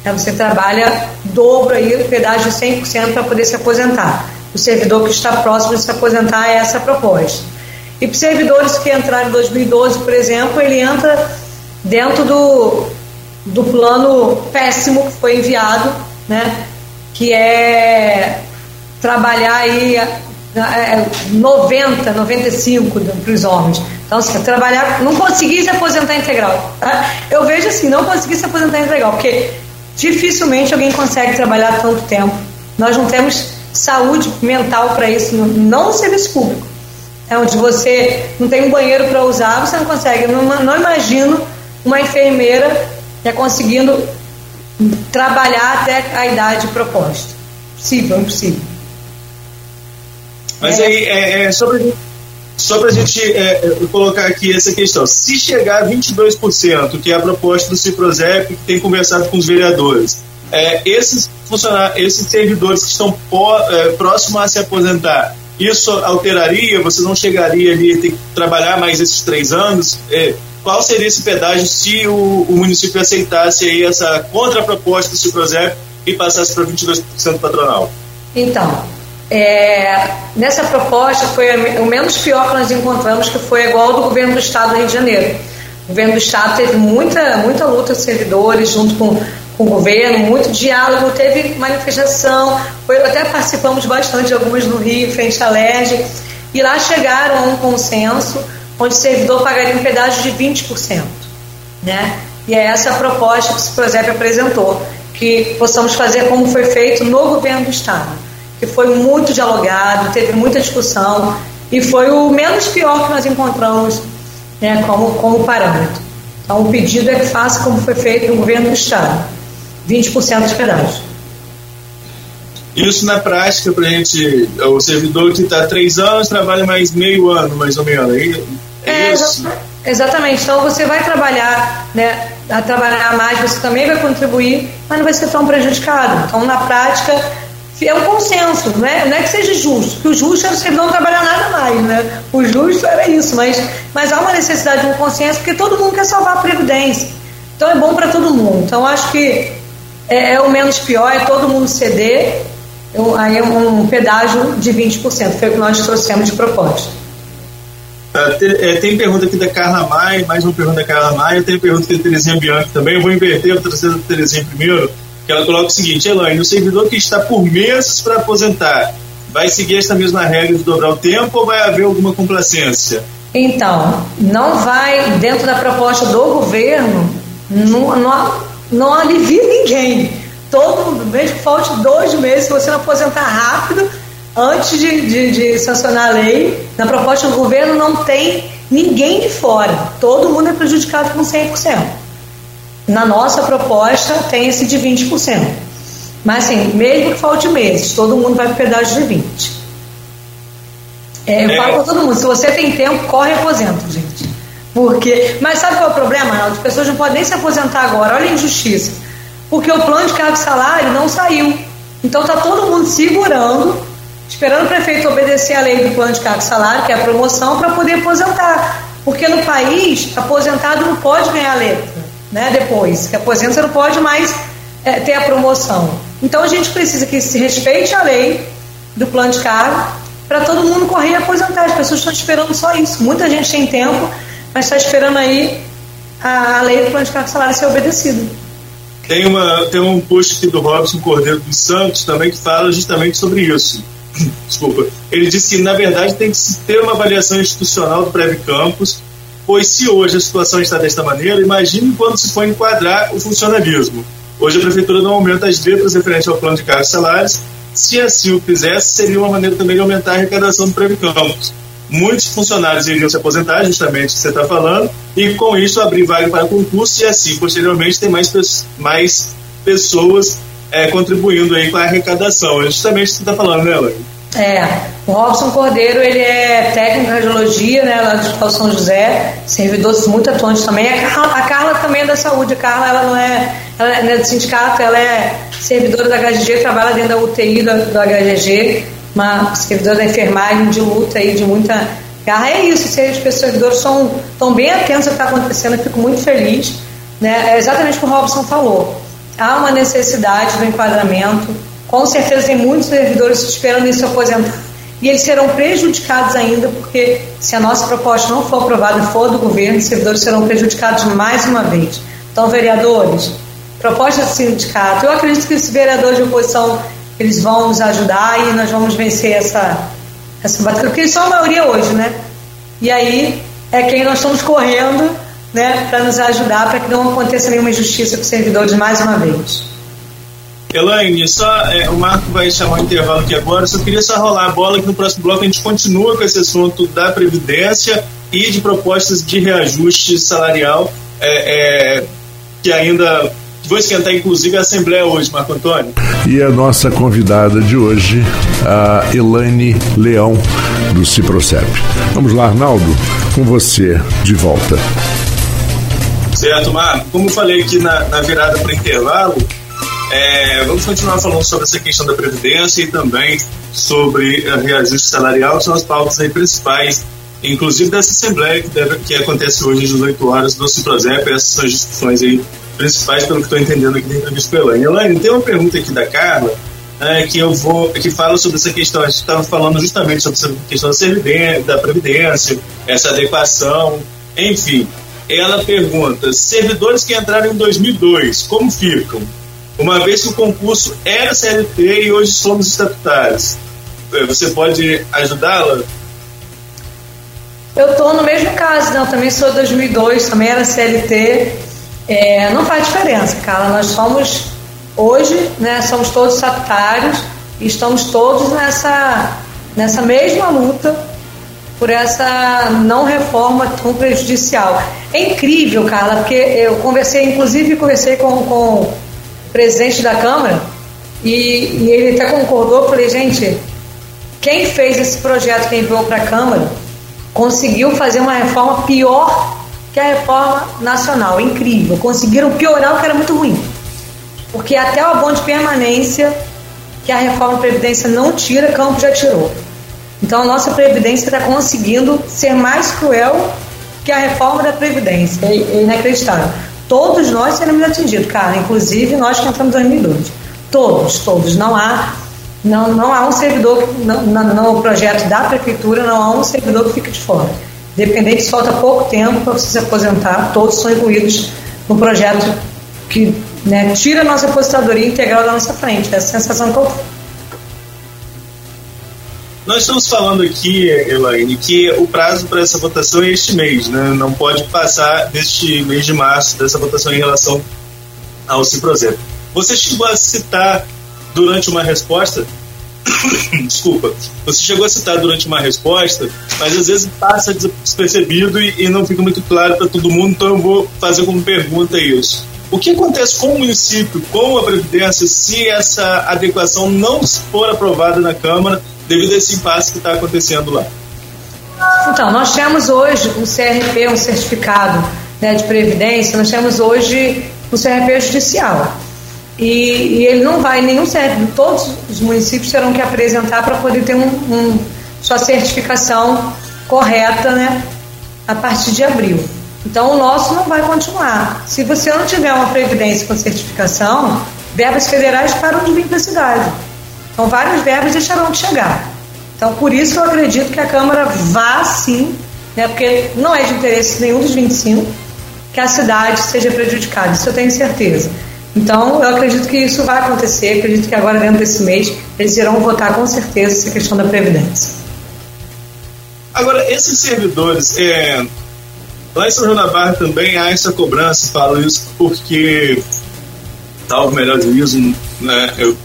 Então, você trabalha dobro aí, o pedágio de 100% para poder se aposentar. O servidor que está próximo de se aposentar é essa proposta. E para servidores que entraram em 2012, por exemplo, ele entra dentro do, do plano péssimo que foi enviado, né? que é trabalhar aí é, 90, 95 para os homens. Então, se trabalhar, não conseguir se aposentar integral. Tá? Eu vejo assim, não conseguir se aposentar integral, porque dificilmente alguém consegue trabalhar tanto tempo. Nós não temos saúde mental para isso, não no serviço público. É onde você não tem um banheiro para usar, você não consegue. Não, não imagino uma enfermeira é conseguindo trabalhar até a idade proposta. Possível, impossível. Mas é. aí, é, é, só para a gente é, é, colocar aqui essa questão, se chegar a 22%, que é a proposta do Ciprozep, que tem conversado com os vereadores, é, esses funcionários, esses servidores que estão próximos a se aposentar, isso alteraria? Você não chegaria ali a ter que trabalhar mais esses três anos? Qual seria esse pedágio se o, o, município aceitasse aí essa contraproposta do Ciprozep e passasse para 22% patronal? Então, é, nessa proposta foi o menos pior que nós encontramos, que foi igual ao do governo do estado do Rio de Janeiro. O governo do Estado teve muita, muita luta de servidores junto com, com o governo, muito diálogo, teve manifestação, foi, até participamos bastante de algumas no Rio, frente à LERJ, e lá chegaram a um consenso onde o servidor pagaria um pedágio de 20%. Né? E é essa a proposta que o Ciprozep apresentou, que possamos fazer como foi feito no governo do Estado, que foi muito dialogado, teve muita discussão e foi o menos pior que nós encontramos né, como, como parâmetro. Então, o pedido é que faça como foi feito no governo do Estado, 20% de pedágio. Isso na prática, para a gente, o servidor que está três anos trabalha mais meio ano, mais ou menos. É, é isso? Exatamente. Então você vai trabalhar, né, a trabalhar mais, você também vai contribuir, mas não vai ser tão prejudicado. Então, na prática, é um consenso, né? não é que seja justo, porque o justo era o servidor não trabalhar nada mais, né? O justo era isso, mas, mas há uma necessidade de um consenso porque todo mundo quer salvar a Previdência. Então é bom para todo mundo. Então acho que é, é, o menos pior, é todo mundo ceder, aí é um, um pedágio de 20%, foi o que nós trouxemos de proposta. É, tem pergunta aqui da Carla Maia, mais uma pergunta da Carla Maia, tem pergunta da Terezinha Bianchi também. Eu vou inverter, vou trazer a Terezinha primeiro, que ela coloca o seguinte: Elaine, o servidor que está por meses para aposentar, vai seguir esta mesma regra de dobrar o tempo ou vai haver alguma complacência? Então, não vai, dentro da proposta do governo, não, não, não alivia ninguém. Todo mundo, mesmo que falte dois meses, se você não aposentar rápido, antes de, de, de, sancionar a lei, na proposta do governo não tem ninguém de fora. Todo mundo é prejudicado com 100%. Na nossa proposta tem esse de 20%. Mas assim, mesmo que falte meses, todo mundo vai para o pedágio de 20%. É, eu é. falo para todo mundo, se você tem tempo, corre e aposenta, gente. Porque, mas sabe qual é o problema, As pessoas não podem nem se aposentar agora, olha a injustiça. Porque o plano de cargo e salário não saiu. Então está todo mundo segurando esperando o prefeito obedecer a lei do plano de cargo e salário, que é a promoção, para poder aposentar. Porque no país, aposentado não pode ganhar letra, né? Depois, que aposenta você não pode mais é, ter a promoção. Então a gente precisa que se respeite a lei do plano de cargo para todo mundo correr e aposentar. As pessoas estão esperando só isso. Muita gente tem tempo, mas está esperando aí a, a lei do plano de cargo salário ser obedecida. Tem, uma, tem um post aqui do Robson Cordeiro dos Santos também que fala justamente sobre isso *clears throat* desculpa, ele disse que na verdade tem que ter uma avaliação institucional do Preve Campus, pois se hoje a situação está desta maneira, imagine quando se for enquadrar o funcionalismo. Hoje a prefeitura não aumenta as letras referentes ao plano de cargos e salários, se assim o fizesse, seria uma maneira também de aumentar a arrecadação do Preve Campus. Muitos funcionários iriam se aposentar, justamente o que você está falando, e com isso abrir vaga para concurso e assim, posteriormente, ter mais, mais pessoas é, contribuindo aí com a arrecadação. É justamente o que você está falando, né, Elaine? É, o Robson Cordeiro, ele é técnico em radiologia, né, lá do Hospital São José, servidor muito atuante também. A Carla, a Carla, também é da saúde, a Carla, ela não é, ela é do sindicato, ela é servidora da HGG, trabalha dentro da UTI do, do HGG, uma servidora da enfermagem de luta aí, de muita garra. É isso, os servidores são, estão bem atentos ao que está acontecendo, eu fico muito feliz. Né? É exatamente o que o Robson falou há uma necessidade do enquadramento. Com certeza tem muitos servidores esperando isso se aposentar. E eles serão prejudicados ainda, porque se a nossa proposta não for aprovada e for do governo, os servidores serão prejudicados mais uma vez. Então, vereadores, proposta do sindicato, eu acredito que os vereadores de oposição eles vão nos ajudar e nós vamos vencer essa, essa batalha, porque eles são a maioria hoje, né? E aí é quem nós estamos correndo né, para nos ajudar para que não aconteça nenhuma injustiça com os servidores mais uma vez. Elaine, só, é, o Marco vai chamar o intervalo aqui agora, só queria só rolar a bola que no próximo bloco a gente continua com esse assunto da Previdência e de propostas de reajuste salarial é, é, que ainda vou esquentar inclusive a Assembleia hoje, Marco Antônio. E a nossa convidada de hoje, a Elaine Leão, do Ciprocep. Vamos lá, Arnaldo, com você de volta. Certo, Marco. Como eu falei aqui na, na virada para intervalo, é, vamos continuar falando sobre essa questão da Previdência e também sobre reajuste salarial, que são as pautas aí principais, inclusive dessa Assembleia que, deve, que acontece hoje às 18 horas do Ciprozep. Essas são as discussões aí principais, pelo que estou entendendo aqui da entrevista com Elaine. Elaine, tem uma pergunta aqui da Carla. É, que eu vou que fala sobre essa questão. A gente estava falando justamente sobre essa questão da, da Previdência, essa adequação, enfim. ela pergunta: servidores que entraram em 2002, como ficam? Uma vez que o concurso era CLT e hoje somos estatutários. É, você pode ajudá-la? Eu estou no mesmo caso, não. Também sou de 2002, também era CLT. É, não faz diferença, cara. Nós somos, hoje, né, somos todos estatutários e estamos todos nessa, nessa mesma luta por essa não reforma tão prejudicial. É incrível, Carla, porque eu conversei, inclusive conversei com, com presidente da Câmara e, e ele até concordou, falei, gente, quem fez esse projeto que enviou para a Câmara conseguiu fazer uma reforma pior que a reforma nacional. Incrível. Conseguiram piorar o que era muito ruim. Porque até o abono de permanência que a reforma da Previdência não tira, Campos já tirou. Então a nossa Previdência está conseguindo ser mais cruel que a reforma da Previdência. É inacreditável. Todos nós seremos atingidos, cara, inclusive nós que entramos em 2012. Todos, todos. Não há, não, não há um servidor, no, no projeto da Prefeitura, não há um servidor que fica de fora. Dependente se falta pouco tempo para você se aposentar, todos são incluídos no projeto que né, tira a nossa aposentadoria integral da nossa frente. Essa é a sensação que eu nós estamos falando aqui, Elaine, que o prazo para essa votação é este mês, né? Não pode passar deste mês de março dessa votação em relação ao Ciprozep. Você chegou a citar durante uma resposta, *coughs* desculpa, você chegou a citar durante uma resposta, mas às vezes passa despercebido e, e não fica muito claro para todo mundo, então eu vou fazer como pergunta isso. O que acontece com o município, com a Previdência, se essa adequação não for aprovada na Câmara devido a esse impasse que está acontecendo lá? Então, nós temos hoje o CRP, um certificado né, de previdência, nós temos hoje o CRP judicial. E, e, ele não vai, nenhum CRP, todos os municípios terão que apresentar para poder ter um, um, sua certificação correta né, a partir de abril. Então, o nosso não vai continuar. Se você não tiver uma previdência com certificação, verbas federais param de vir para a cidade. Então, vários verbos deixarão de chegar. Então, por isso eu acredito que a Câmara vá sim, né, porque não é de interesse nenhum dos 25 que a cidade seja prejudicada, isso eu tenho certeza. Então, eu acredito que isso vai acontecer, acredito que agora, dentro desse mês, eles irão votar com certeza essa questão da Previdência. Agora, esses servidores, é, lá em São João da Barra também há essa cobrança, falo isso porque, salvo melhor juízo, né, eu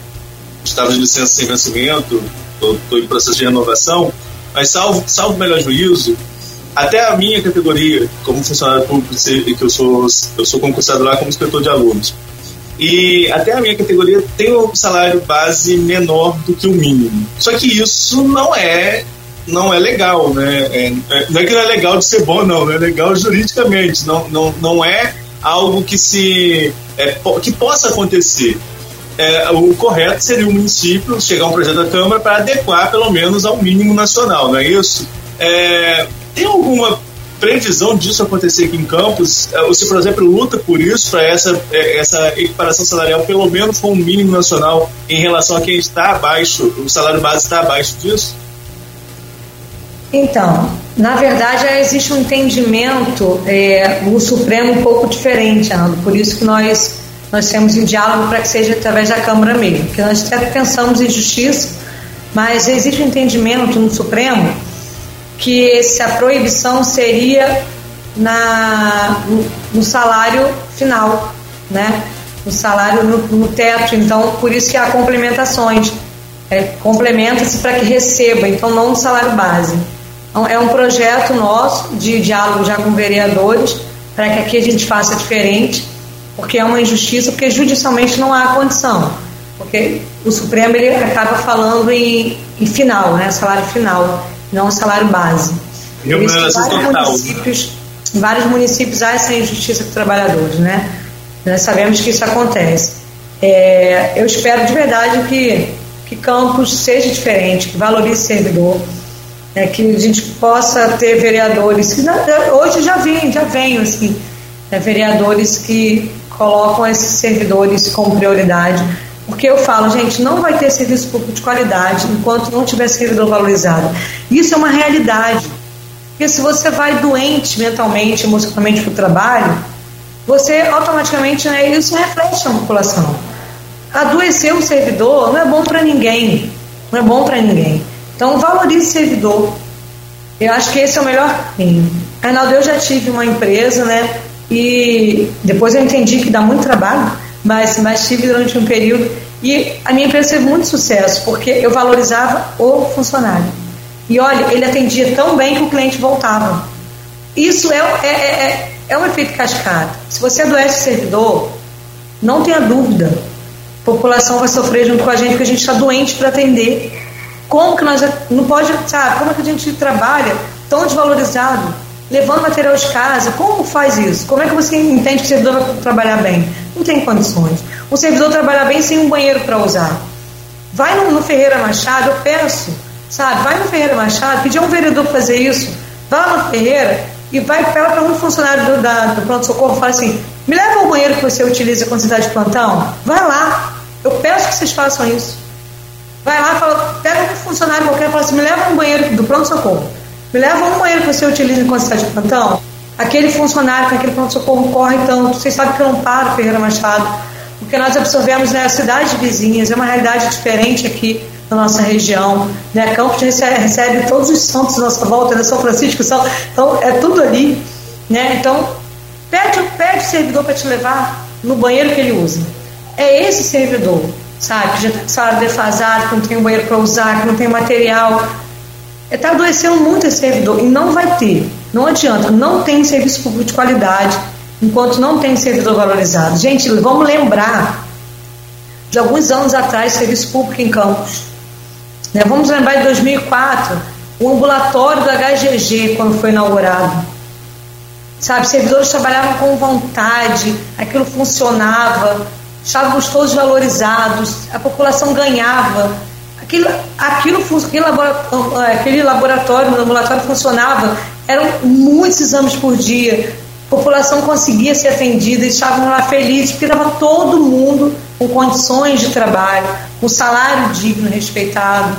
estava de licença sem vencimento, estou em processo de renovação, mas salvo, salvo melhor juízo, até a minha categoria, como funcionário público, que eu sou, eu sou concursado lá como inspetor de alunos, e até a minha categoria tem um salário base menor do que o mínimo. Só que isso não é não é legal, né? É, é, não é que não é legal de ser bom, não, não é legal juridicamente, não, não, não é algo que se é, que possa acontecer é, o correto seria o município chegar um projeto da Câmara para adequar pelo menos ao mínimo nacional, não é isso? É, tem alguma previsão disso acontecer aqui em Campos? É, você, por exemplo, luta por isso, para essa, é, essa equiparação salarial pelo menos com o mínimo nacional em relação a quem está abaixo, o salário base está abaixo disso? Então, na verdade, existe um entendimento é, no Supremo um pouco diferente, Arnaldo, por isso que nós nós temos um diálogo para que seja através da Câmara mesmo, porque nós até pensamos em justiça, mas existe um entendimento no Supremo que essa proibição seria na, no, no salário final, né? no salário no, no, teto, então por isso que há complementações. É, Complementa-se para que receba, então não no salário base. Então, é um projeto nosso de diálogo já com vereadores para que aqui a gente faça diferente porque é uma injustiça, porque judicialmente não há condição. Porque o Supremo ele acaba falando em, em final, né, salário final, não salário base. Por isso, em vários municípios, em vários municípios há essa injustiça com os trabalhadores, né? Nós sabemos que isso acontece. É, eu espero de verdade que, que Campos seja diferente, que valorize o servidor, né, que a gente possa ter vereadores, que hoje já vem, já venho assim, né, vereadores que colocam esses servidores como prioridade. Porque eu falo, gente, não vai ter serviço público de qualidade enquanto não tiver servidor valorizado. Isso é uma realidade. Porque se você vai doente mentalmente, emocionalmente para o trabalho, você automaticamente, né, isso reflete na população. Adoecer um servidor não é bom para ninguém. Não é bom para ninguém. Então valorize o servidor. Eu acho que esse é o melhor caminho. Arnaldo, eu já tive uma empresa, né? E depois eu entendi que dá muito trabalho, mas, mas tive durante um período. E a minha empresa teve muito sucesso, porque eu valorizava o funcionário. E olha, ele atendia tão bem que o cliente voltava. Isso é, é, é, é um efeito cascata. Se você adoece o servidor, não tenha dúvida, a população vai sofrer junto com a gente, porque a gente está doente para atender. Como que nós não pode, sabe, como é que a gente trabalha tão desvalorizado, levando material de casa? Como faz isso? Como é que você entende que o servidor vai trabalhar bem? Não tem condições. O servidor trabalha bem sem um banheiro para usar. Vai no, no, Ferreira Machado, eu peço, sabe? Vai no Ferreira Machado, pedir a um vereador para fazer isso. Vai no Ferreira e vai para um funcionário do, da, do pronto-socorro e fala assim: me leva ao banheiro que você utiliza quando você está de plantão. Vai lá. Eu peço que vocês façam isso. Vai lá, fala, pega um funcionário qualquer e fala assim: me leva um banheiro do pronto-socorro. Me leva um banheiro que você utiliza enquanto está de plantão. Aquele funcionário com aquele pronto-socorro corre tanto. Vocês sabem que eu não paro, Ferreira Machado, porque nós absorvemos né, cidades vizinhas, é uma realidade diferente aqui na nossa região. Né? Campos recebe, recebe todos os santos à nossa volta, né? São Francisco, São, então é tudo ali. Né? Então, pede, pede o servidor para te levar no banheiro que ele usa. É esse servidor, sabe, que já está com salário defasado, que não tem um banheiro para usar, que não tem material. Está adoecendo muito esse servidor e não vai ter. Não adianta, não tem serviço público de qualidade enquanto não tem servidor valorizado. Gente, vamos lembrar de alguns anos atrás, serviço público em Campos. Né? Vamos lembrar de 2004, o ambulatório do HGG, quando foi inaugurado. Sabe, servidores trabalhavam com vontade, aquilo funcionava, estávamos todos valorizados, a população ganhava. Aquilo, aquilo, aquele, laboratório, aquele laboratório, o laboratório funcionava, eram muitos exames por dia, a população conseguia ser atendida, estavam lá felizes, porque estava todo mundo com condições de trabalho, com salário digno, respeitado.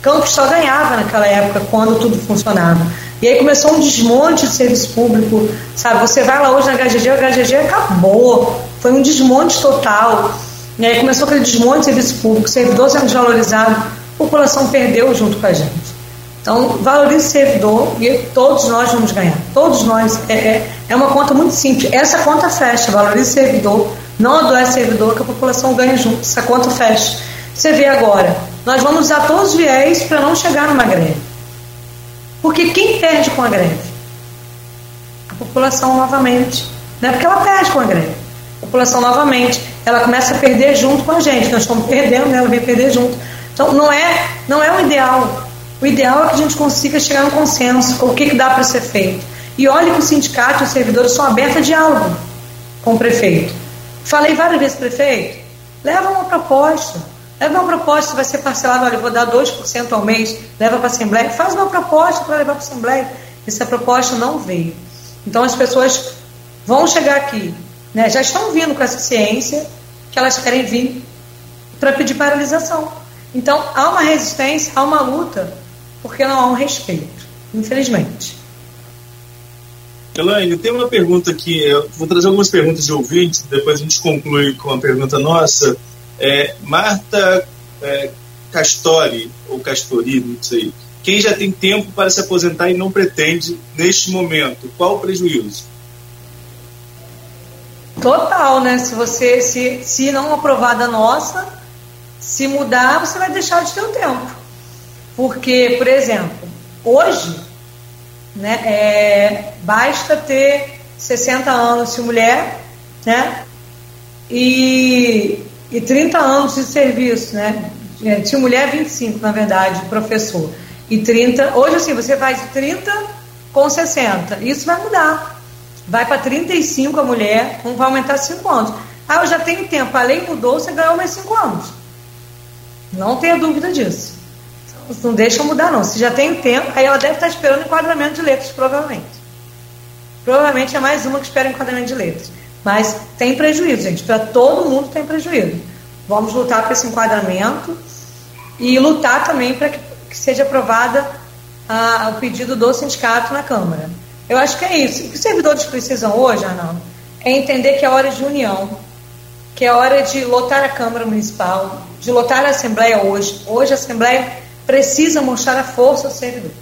Campos só ganhava naquela época, quando tudo funcionava. E aí começou um desmonte de serviço público, sabe? Você vai lá hoje na HGG, a HGG acabou, foi um desmonte total. E aí começou aquele desmonte de serviço público, servidor sendo desvalorizado, a população perdeu junto com a gente. Então, valorize o servidor e todos nós vamos ganhar. Todos nós. É, é, é uma conta muito simples. Essa conta fecha, valorize o servidor, não adoece servidor, que a população ganha junto. Essa conta fecha. Você vê agora, nós vamos usar todos os viés para não chegar numa greve. Porque quem perde com a greve? A população novamente. Não é porque ela perde com a greve. A população novamente. Ela começa a perder junto com a gente. Nós estamos perdendo, né? ela vem perder junto. Então não é, não é o ideal. O ideal é que a gente consiga chegar no consenso com o que, que dá para ser feito. E olhe que o sindicato e os servidores são abertos a diálogo com o prefeito. Falei várias vezes, prefeito, leva uma proposta. Leva uma proposta, vai ser parcelado, olha, eu vou dar 2% ao mês, leva para a Assembleia, faz uma proposta para levar para a Assembleia. Essa proposta não veio. Então as pessoas vão chegar aqui, né, já estão vindo com essa ciência que elas querem vir para pedir paralisação. Então há uma resistência, há uma luta, porque não há um respeito, infelizmente. Elaine, tem uma pergunta aqui, eu vou trazer algumas perguntas de ouvintes, depois a gente conclui com a pergunta nossa. É, Marta é, Castori, ou Castori, não sei. Quem já tem tempo para se aposentar e não pretende neste momento, qual o prejuízo? Total, né? Se você, se, se não aprovada nossa, se mudar, você vai deixar de ter o tempo. Porque, por exemplo, hoje, né, é, basta ter 60 anos de mulher, né? E e 30 anos de serviço, né? Tinha mulher 25, na verdade, professor. E 30, hoje assim, você faz 30 com 60. Isso vai mudar. Vai para 35 a mulher, vai aumentar 5 anos. Ah, eu já tenho tempo, a lei mudou, você ganhou mais 5 anos. Não tenha dúvida disso. Não deixa mudar, não. Se já tem tempo, aí ela deve estar esperando enquadramento de letras, provavelmente. Provavelmente é mais uma que espera enquadramento de letras. Mas tem prejuízo, gente. Para todo mundo tem prejuízo. Vamos lutar para esse enquadramento e lutar também para que, que, seja aprovada o pedido do sindicato na Câmara. Eu acho que é isso. O que os servidores precisam hoje, Arnaldo, é entender que é hora de união, que é hora de lotar a Câmara Municipal, de lotar a Assembleia hoje. Hoje a Assembleia precisa mostrar a força aos servidores.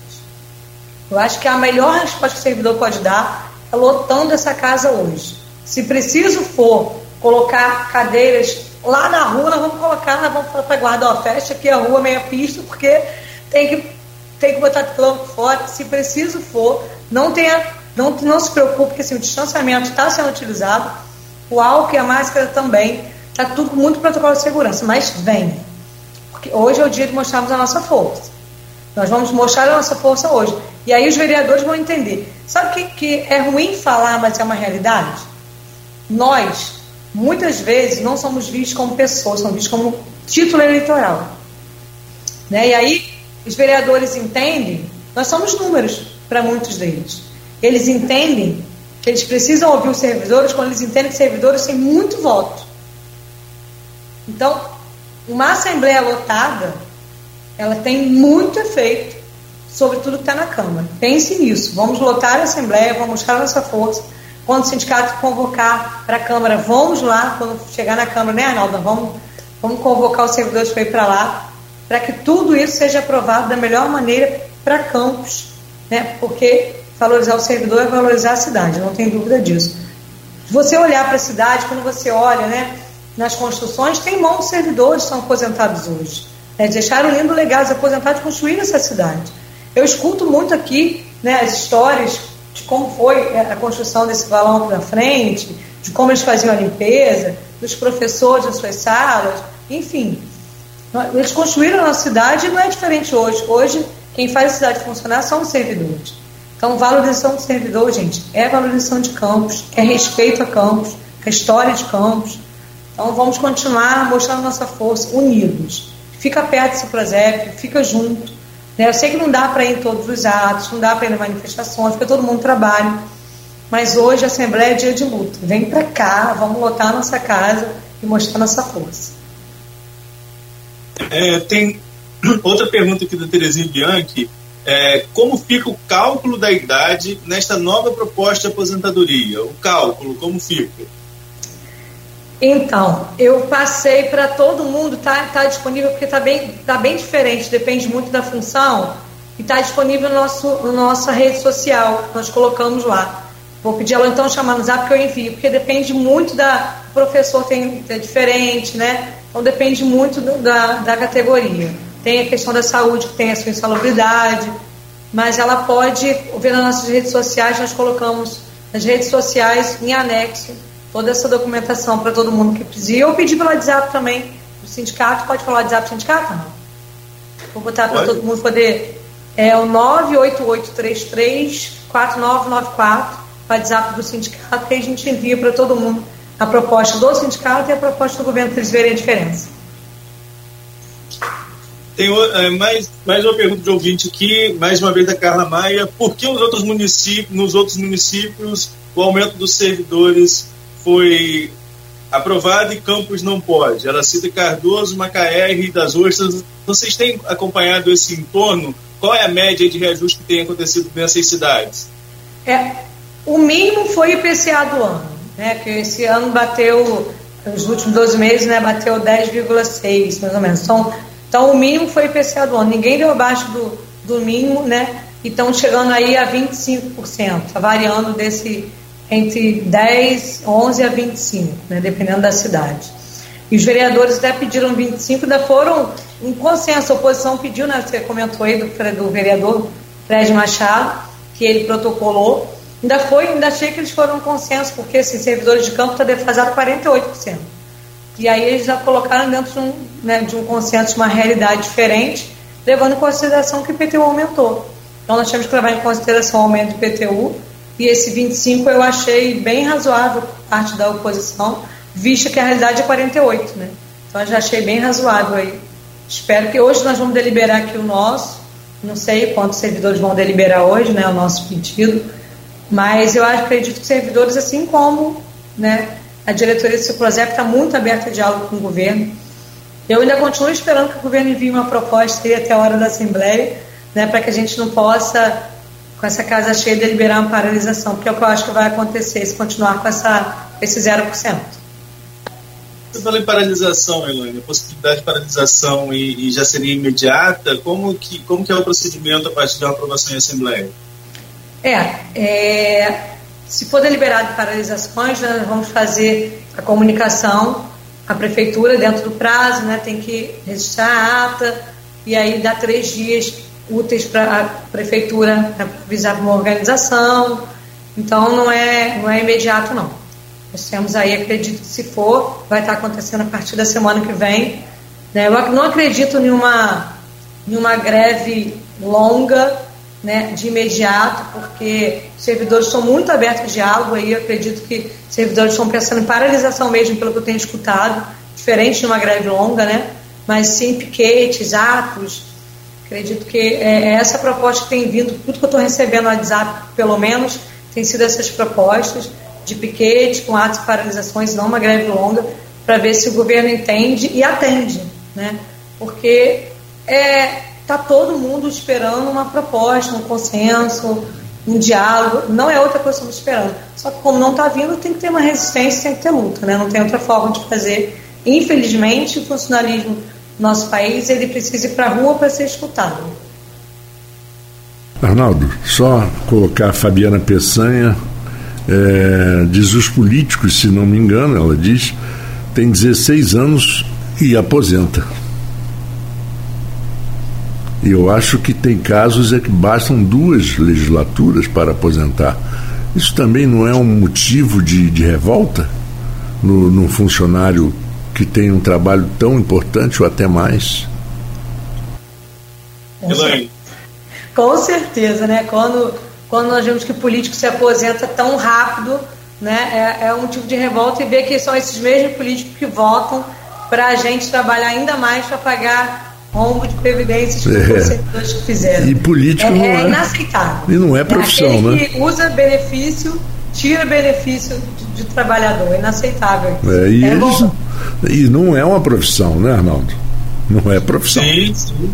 Eu acho que a melhor resposta que o servidor pode dar é lotando essa casa hoje. Se preciso for colocar cadeiras lá na rua, nós vamos colocar, nós vamos para guardar a festa aqui a rua meia pista, porque tem que, tem que botar campo fora. Se preciso for, não tenha, não, não se preocupe, porque assim, o distanciamento está sendo utilizado, o álcool e a máscara também, está tudo muito protocolo de segurança, mas vem. Porque hoje é o dia de mostrarmos a nossa força. Nós vamos mostrar a nossa força hoje. E aí os vereadores vão entender. Sabe o que, que é ruim falar, mas é uma realidade? Nós, muitas vezes, não somos vistos como pessoas, somos vistos como título eleitoral. Né? E aí, os vereadores entendem, nós somos números para muitos deles. Eles entendem que eles precisam ouvir os servidores quando eles entendem que servidores têm muito voto. Então, uma assembleia lotada, ela tem muito efeito sobre tudo que está na Câmara. Pense nisso. Vamos lotar a assembleia, vamos mostrar nossa força quando o sindicato convocar para a Câmara, vamos lá, quando chegar na Câmara, né, Arnaldo? Vamos, vamos convocar os servidores para ir para lá, para que tudo isso seja aprovado da melhor maneira para Campos, né? Porque valorizar o servidor é valorizar a cidade, não tem dúvida disso. Você olhar para a cidade, quando você olha, né, nas construções, tem bons servidores que são aposentados hoje. Né? Deixaram lindo legado, os aposentados construíram essa cidade. Eu escuto muito aqui né, as histórias de como foi a construção desse valão na frente, de como eles faziam a limpeza, dos professores nas suas salas, enfim. Eles construíram a nossa cidade e não é diferente hoje. Hoje, quem faz a cidade funcionar são os servidores. Então, valorização do servidor, gente, é valorização de campos, é respeito a campos, é história de campos. Então, vamos continuar mostrando nossa força, unidos. Fica perto desse projeto, fica junto né? Eu sei que não dá para ir em todos os atos, não dá para ir em manifestações, porque todo mundo trabalha. Mas hoje a Assembleia é dia de luta. Vem para cá, vamos lotar a nossa casa e mostrar nossa força. É, tem outra pergunta aqui da Terezinha Bianchi. É, como fica o cálculo da idade nesta nova proposta de aposentadoria? O cálculo, como fica? Então, eu passei para todo mundo, tá, tá disponível porque tá bem, tá bem diferente, depende muito da função e tá disponível no nosso, no nossa rede social, nós colocamos lá. Vou pedir ela então chamar no zap que eu envio, porque depende muito da. O professor tem, é diferente, né? Então depende muito da, da categoria. Tem a questão da saúde, que tem a sua insalubridade, mas ela pode, ver nas nossas redes sociais, nós colocamos nas redes sociais em anexo toda essa documentação para todo mundo que precisa. E eu pedi pelo WhatsApp também do sindicato. Pode falar o WhatsApp do sindicato? Não? Vou botar para todo mundo poder. É o 988334994, WhatsApp do sindicato, que a gente envia para todo mundo a proposta do sindicato e a proposta do governo para eles verem a diferença. Tem é, mais, mais uma pergunta de ouvinte aqui, mais uma vez da Carla Maia. Por que os outros municípios, nos outros municípios o aumento dos servidores foi aprovada e Campos não pode. Ela cita Cardoso, Macaé e das Ostras. Vocês têm acompanhado esse entorno? Qual é a média de reajuste que tem acontecido nessas cidades? É, o mínimo foi IPCA do ano, né? Que esse ano bateu, nos últimos 12 meses, né? Bateu 10,6, mais ou menos. Então, então, o mínimo foi o IPCA do ano. Ninguém deu abaixo do, do mínimo, né? E estão chegando aí a 25%, tá variando desse entre 10, 11 a 25, né, dependendo da cidade. E os vereadores até pediram 25, ainda foram um consenso. A oposição pediu, né, você comentou aí do, do vereador Fred Machado, que ele protocolou. Ainda foi, ainda achei que eles foram um consenso, porque assim, servidores de campo está defasado 48%. E aí eles já colocaram dentro de um, né, de um consenso, uma realidade diferente, levando em consideração que o IPTU aumentou. Então nós temos que levar em consideração o aumento do IPTU, e esse 25 eu achei bem razoável por parte da oposição, vista que a realidade é 48, né? Então eu já achei bem razoável aí. Espero que hoje nós vamos deliberar aqui o nosso, não sei quantos servidores vão deliberar hoje, né, o nosso pedido, mas eu acredito que servidores, assim como né, a diretoria do Ciprozep está muito aberta a diálogo com o governo. Eu ainda continuo esperando que o governo envie uma proposta aí até a hora da Assembleia, né, para que a gente não possa, com essa casa cheia, deliberar uma paralisação, porque é o que eu acho que vai acontecer se continuar com essa, esse 0%. Você falou em paralisação, Elaine, a possibilidade de paralisação e, e, já seria imediata, como que, como que é o procedimento a partir uma aprovação em Assembleia? É, é se for deliberado paralisações, nós vamos fazer a comunicação à prefeitura dentro do prazo, né, tem que registrar a ata e aí dá três dias úteis para a prefeitura avisar uma organização. Então não é, não é imediato não. Nós temos aí, acredito que se for, vai estar acontecendo a partir da semana que vem. Né? Eu não acredito em uma, em uma greve longa, né, de imediato, porque servidores estão muito abertos ao diálogo, aí acredito que servidores estão pensando em paralisação mesmo, pelo que eu tenho escutado, diferente de uma greve longa, né, mas sim piquetes, atos, acredito que é, é essa proposta que tem vindo, tudo que eu estou recebendo no WhatsApp, pelo menos, tem sido essas propostas de piquete, com atos e paralisações, não uma greve longa, para ver se o governo entende e atende, né, porque é, está todo mundo esperando uma proposta, um consenso, um diálogo. Não é outra coisa que estamos esperando. Só que como não está vindo, tem que ter uma resistência, tem que ter luta, né? Não tem outra forma de fazer. Infelizmente, o funcionalismo do nosso país ele precisa ir para a rua para ser escutado. Arnaldo, só colocar a Fabiana Peçanha, é, diz os políticos, se não me engano, ela diz, tem 16 anos e aposenta. E eu acho que tem casos é que bastam duas legislaturas para aposentar. Isso também não é um motivo de, de revolta no, num funcionário que tem um trabalho tão importante ou até mais? Elaine. Com certeza, né? Quando, quando nós vemos que o político se aposenta tão rápido, né? É, é um motivo de revolta e ver que são esses mesmos políticos que votam para a gente trabalhar ainda mais para pagar rombo de previdências que é. os servidores fizeram. E político é, não é, é inaceitável. E não é profissão, é né? que usa benefício, tira benefício de, de trabalhador. É inaceitável. É, e, é eles, e não é uma profissão, né, Arnaldo? Não é profissão. Sim, sim.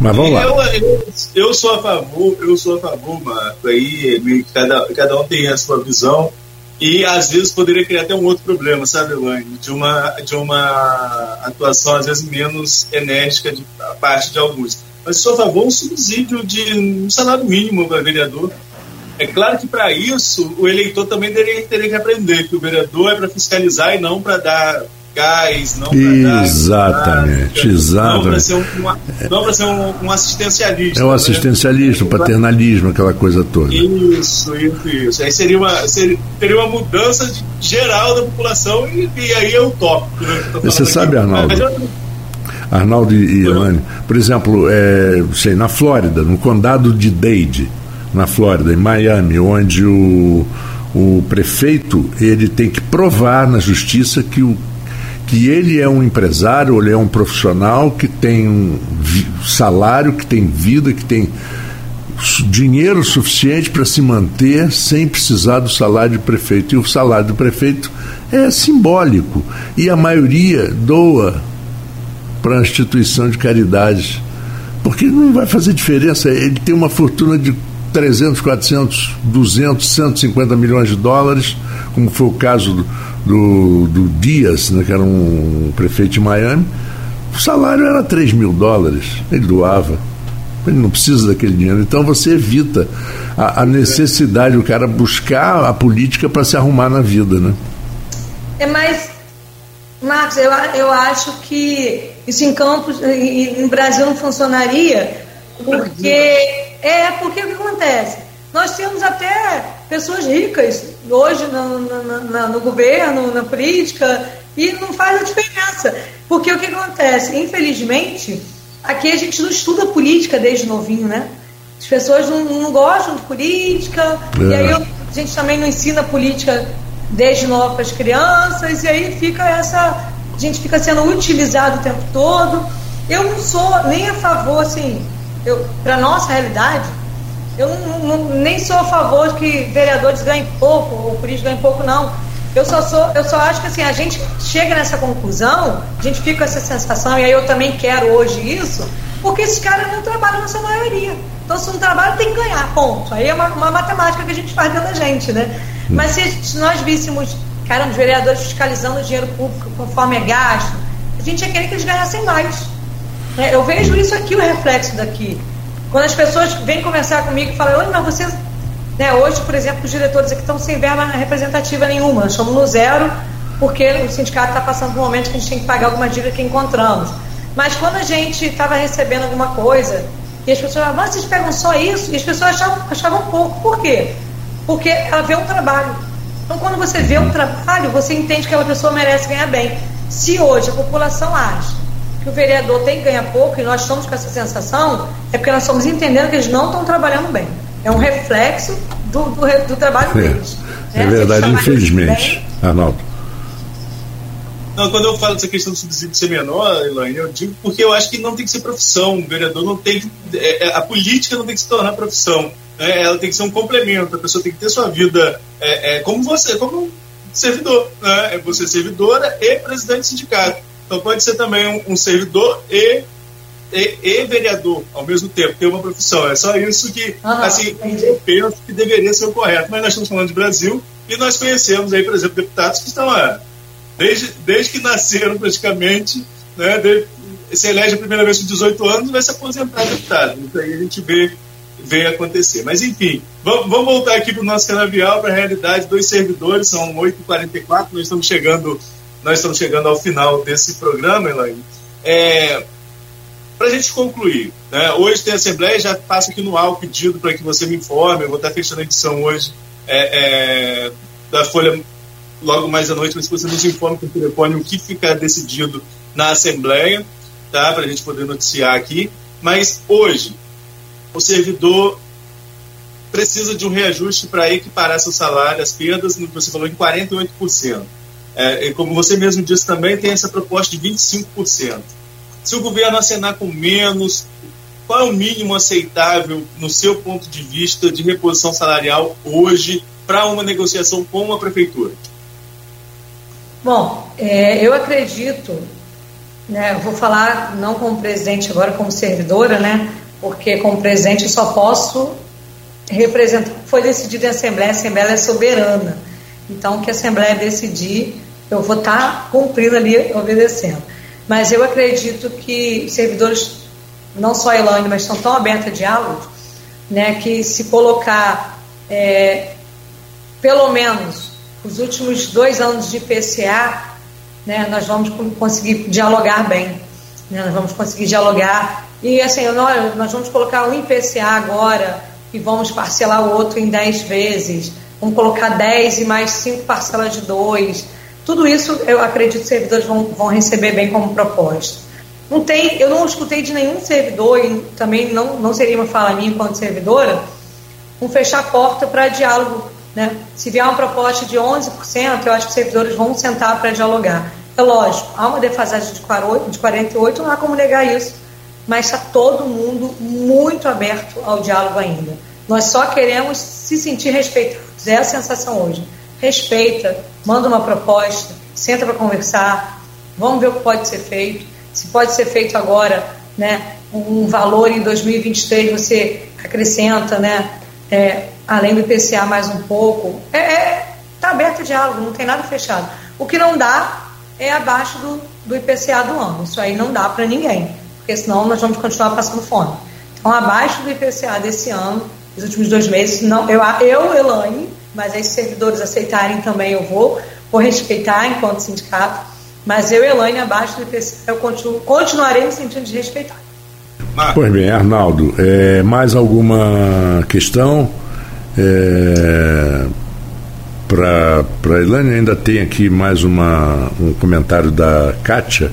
Mas vamos lá. Eu, eu, eu, sou a favor, eu sou a favor, Marco, aí cada, cada um tem a sua visão. E às vezes poderia criar até um outro problema, sabe, Elaine? De uma, de uma atuação às vezes menos enérgica de, a parte de alguns. Mas a favor um subsídio de um salário mínimo para vereador. É claro que para isso o eleitor também teria, teria que aprender que o vereador é para fiscalizar e não para dar gás, não para Exatamente, exatamente. Não para ser, um, ser um, um, assistencialista. É o assistencialismo, né? o paternalismo, aquela coisa toda. Isso, isso, isso. Aí seria uma, seria, teria uma mudança de, geral da população e, e aí é utópico. Né, Você sabe, aqui. Arnaldo? Arnaldo e Elaine, por exemplo, é, sei, na Flórida, no condado de Dade, na Flórida, em Miami, onde o, o prefeito ele tem que provar na justiça que o que ele é um empresário, ele é um profissional que tem um salário, que tem vida, que tem dinheiro suficiente para se manter sem precisar do salário de prefeito. E o salário do prefeito é simbólico. E a maioria doa para a instituição de caridade. Porque não vai fazer diferença. Ele tem uma fortuna de 300, 400, 200, 150 milhões de dólares, como foi o caso do do, do Dias, né, que era um prefeito de Miami, o salário era 3 mil dólares, ele doava. Ele não precisa daquele dinheiro. Então você evita a, a necessidade do cara buscar a política para se arrumar na vida, né? É mais, Marcos, eu, eu acho que isso em Campos, no Brasil não funcionaria, porque é porque o que acontece? Nós temos até pessoas ricas hoje no, no, no, governo, na política, e não faz a diferença. Porque o que acontece? Infelizmente, aqui a gente não estuda política desde novinho, né? As pessoas não, não gostam de política, é. e aí a gente também não ensina política desde novo para as crianças, e aí fica essa. A gente fica sendo utilizado o tempo todo. Eu não sou nem a favor, assim, para nossa realidade, eu não, não, nem sou a favor de que vereadores ganhem pouco, ou políticos ganhem pouco, não. Eu só, sou, eu só acho que assim, a gente chega nessa conclusão, a gente fica com essa sensação, e aí eu também quero hoje isso, porque esses caras não trabalham na sua maioria. Então, se não trabalha, tem que ganhar, ponto. Aí é uma, uma matemática que a gente faz dentro da gente, né? Mas se, se nós víssemos, cara, os vereadores fiscalizando o dinheiro público conforme é gasto, a gente ia querer que eles ganhassem mais. É, eu vejo isso aqui, o reflexo daqui. Quando as pessoas vêm conversar comigo e falam, mas você. Né, hoje, por exemplo, os diretores aqui estão sem verba representativa nenhuma, nós estamos no zero, porque o sindicato está passando por um momento que a gente tem que pagar alguma dívida que encontramos. Mas quando a gente estava recebendo alguma coisa, e as pessoas falavam, vocês pegam só isso, e as pessoas achavam, achavam pouco. Por quê? Porque ela vê um trabalho. Então, quando você vê um trabalho, você entende que aquela pessoa merece ganhar bem. Se hoje a população acha que o vereador tem que ganhar pouco e nós estamos com essa sensação, é porque nós estamos entendendo que eles não estão trabalhando bem. É um reflexo do, do, do trabalho é, deles. É, é verdade, infelizmente. Arnaldo. Não, quando eu falo dessa questão do subsídio ser menor, Elaine, eu digo porque eu acho que não tem que ser profissão. O vereador não tem que. É, é a política não tem que se tornar profissão. Né? Ela tem que ser um complemento. A pessoa tem que ter sua vida é, é como você, como servidor. Né? É você servidora e presidente do sindicato. Então pode ser também um, um servidor e, e, e, vereador ao mesmo tempo, ter uma profissão. É só isso que ah, assim, eu penso que deveria ser o correto. Mas nós estamos falando de Brasil e nós conhecemos aí, por exemplo, deputados que estão é, desde, desde que nasceram praticamente, né, de, se elege a primeira vez com 18 anos vai se aposentar deputado. Isso aí a gente vê, vê acontecer. Mas enfim, vamos, vamos voltar aqui para o nosso canavial, para a realidade. Dois servidores, são 8h44, nós estamos chegando nós estamos chegando ao final desse programa, Elaine. É, para a gente concluir, né, hoje tem Assembleia, já passo aqui no ar o pedido para que você me informe, eu vou estar fechando a edição hoje é, é, da Folha logo mais à noite, mas que você nos informe por telefone o que fica decidido na Assembleia, tá, para a gente poder noticiar aqui. Mas hoje, o servidor precisa de um reajuste para equiparar seu salário, as perdas, você falou, em 48%. É, e como você mesmo disse também, tem essa proposta de 25%. Se o governo acenar com menos, qual é o mínimo aceitável, no seu ponto de vista, de reposição salarial hoje para uma negociação com a prefeitura? Bom, é, eu acredito, né, vou falar não como presidente agora, como servidora, né, porque como presidente eu só posso representar. Foi decidido em Assembleia, a Assembleia é soberana. Então, o que a Assembleia decidir, eu vou estar tá cumprindo ali, obedecendo. Mas eu acredito que servidores, não só a Elaine, mas estão tão abertos a diálogo, né, que se colocar é, pelo menos os últimos dois anos de IPCA, né, nós vamos conseguir dialogar bem. Né, nós vamos conseguir dialogar. E assim, nós, nós vamos colocar um IPCA agora e vamos parcelar o outro em 10 vezes vamos colocar 10 e mais 5 parcelas de 2. Tudo isso eu acredito que os servidores vão, vão receber bem como proposta. Não tem, eu não escutei de nenhum servidor, e também não, não seria uma fala minha enquanto servidora, um fechar a porta para diálogo. Né? Se vier uma proposta de 11%, eu acho que os servidores vão sentar para dialogar. É lógico, há uma defasagem de 48, não há como negar isso, mas está todo mundo muito aberto ao diálogo ainda. Nós só queremos se sentir respeitados é a sensação hoje. Respeita, manda uma proposta, senta para conversar, vamos ver o que pode ser feito. Se pode ser feito agora, né, um valor em 2023 você acrescenta, né, é, além do IPCA mais um pouco. É, é, tá aberto o diálogo, não tem nada fechado. O que não dá é abaixo do, do IPCA do ano. Isso aí não dá para ninguém, porque senão nós vamos continuar passando fome. Então, abaixo do IPCA desse ano, nos últimos dois meses. Não, eu, eu, Elaine, mas aí se servidores aceitarem também eu vou, vou respeitar enquanto sindicato, mas eu, Elaine, abaixo do IPC, eu continuo, continuarei me sentindo desrespeitado. Pois bem, Arnaldo, é, mais alguma questão? É, Para a Elaine, ainda tem aqui mais uma, um comentário da Kátia.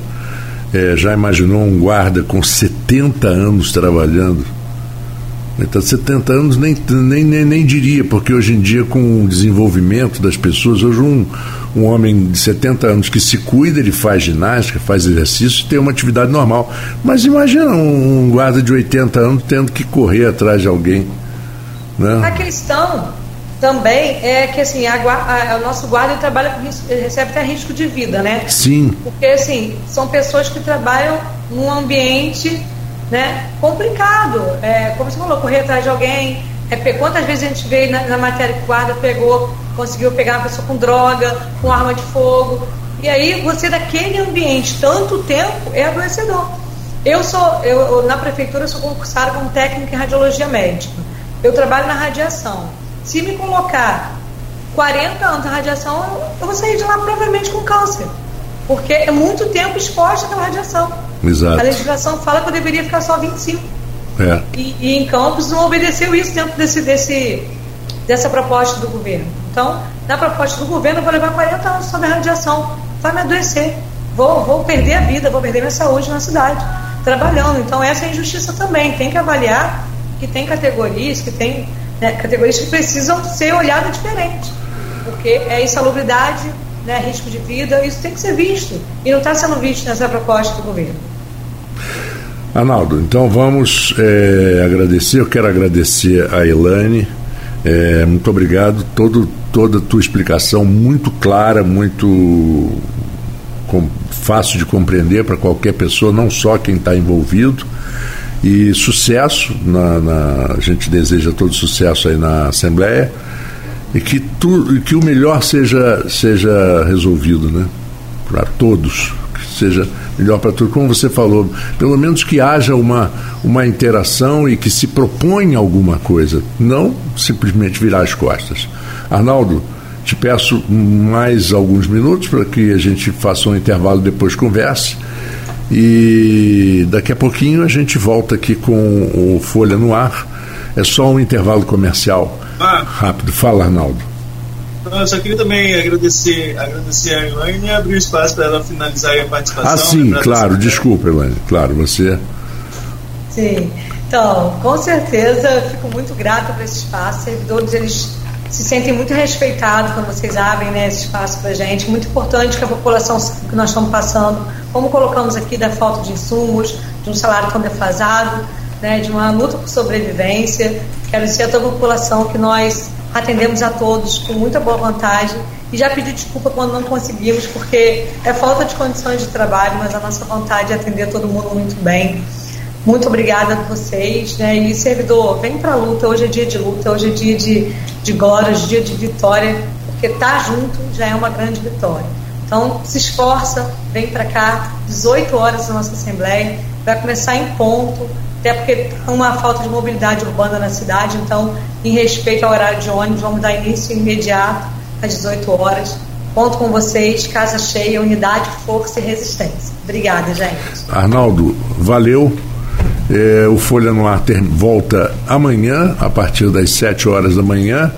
É, já imaginou um guarda com 70 anos trabalhando? Então, 70 anos nem, nem, nem, nem, diria, porque hoje em dia, com o desenvolvimento das pessoas, hoje um, um homem de 70 anos que se cuida, ele faz ginástica, faz exercício, tem uma atividade normal. Mas imagina um guarda de 80 anos tendo que correr atrás de alguém. Né? A questão também é que assim, a, a, o nosso guarda trabalha recebe até risco de vida, né? Sim. Porque assim, são pessoas que trabalham num ambiente né, complicado. É, como você falou, correr atrás de alguém. É, quantas vezes a gente vê na, na matéria que guarda pegou, conseguiu pegar uma pessoa com droga, com arma de fogo. E aí você daquele ambiente tanto tempo é adoecedor. Eu sou, eu, eu na prefeitura sou concursada como técnica em radiologia médica. Eu trabalho na radiação. Se me colocar 40 anos na radiação, eu vou sair de lá provavelmente com câncer. Porque é muito tempo exposto àquela radiação. Exato. A legislação fala que eu deveria ficar só 25. É. E, e em Campos não obedeceu isso dentro desse, desse, dessa proposta do governo. Então, na proposta do governo, eu vou levar 40 anos sobre a radiação. Vai me adoecer. Vou, vou perder a vida, vou perder minha saúde na cidade, trabalhando. Então, essa é a injustiça também. Tem que avaliar que tem categorias, que tem né, categorias que precisam ser olhadas diferente. Porque é insalubridade, né, risco de vida, isso tem que ser visto. E não está sendo visto nessa proposta do governo. Arnaldo, então vamos é, agradecer, eu quero agradecer a Elane, é, muito obrigado, Todo, toda a tua explicação muito clara, muito com, fácil de compreender para qualquer pessoa, não só quem está envolvido, e sucesso, na, na, a gente deseja todo sucesso aí na Assembleia, e que, tu, que o melhor seja, seja resolvido, né? Para todos, seja melhor para tudo. Como você falou, pelo menos que haja uma, uma interação e que se proponha alguma coisa, não simplesmente virar as costas. Arnaldo, te peço mais alguns minutos para que a gente faça um intervalo depois converse. E daqui a pouquinho a gente volta aqui com o Folha no Ar. É só um intervalo comercial rápido. Fala, Arnaldo. Eu só queria também agradecer, agradecer a Elaine e abrir espaço para ela finalizar a participação. Ah, sim, claro, desculpa, Elaine. Claro, você. Sim, então, com certeza, fico muito grata por esse espaço. Servidores, eles se sentem muito respeitados quando vocês abrem né, esse espaço para a gente. Muito importante que a população que nós estamos passando, como colocamos aqui, da falta de insumos, de um salário tão defasado, né, de uma luta por sobrevivência. Quero dizer a toda a população que nós atendemos a todos com muita boa vontade e já pedi desculpa quando não conseguimos, porque é falta de condições de trabalho, mas a nossa vontade é atender todo mundo muito bem. Muito obrigada a vocês, né? E servidor, vem para a luta. Hoje é dia de luta, hoje é dia de, de glória, hoje é dia de vitória, porque estar tá junto já é uma grande vitória. Então, se esforça, vem para cá, 18 horas na nossa Assembleia, vai começar em ponto, até porque há uma falta de mobilidade urbana na cidade, então, em respeito ao horário de ônibus, vamos dar início imediato às 18 horas. Conto com vocês, casa cheia, unidade, força e resistência. Obrigada, gente. Arnaldo, valeu. É, o Folha no Ar volta amanhã, a partir das 7 horas da manhã.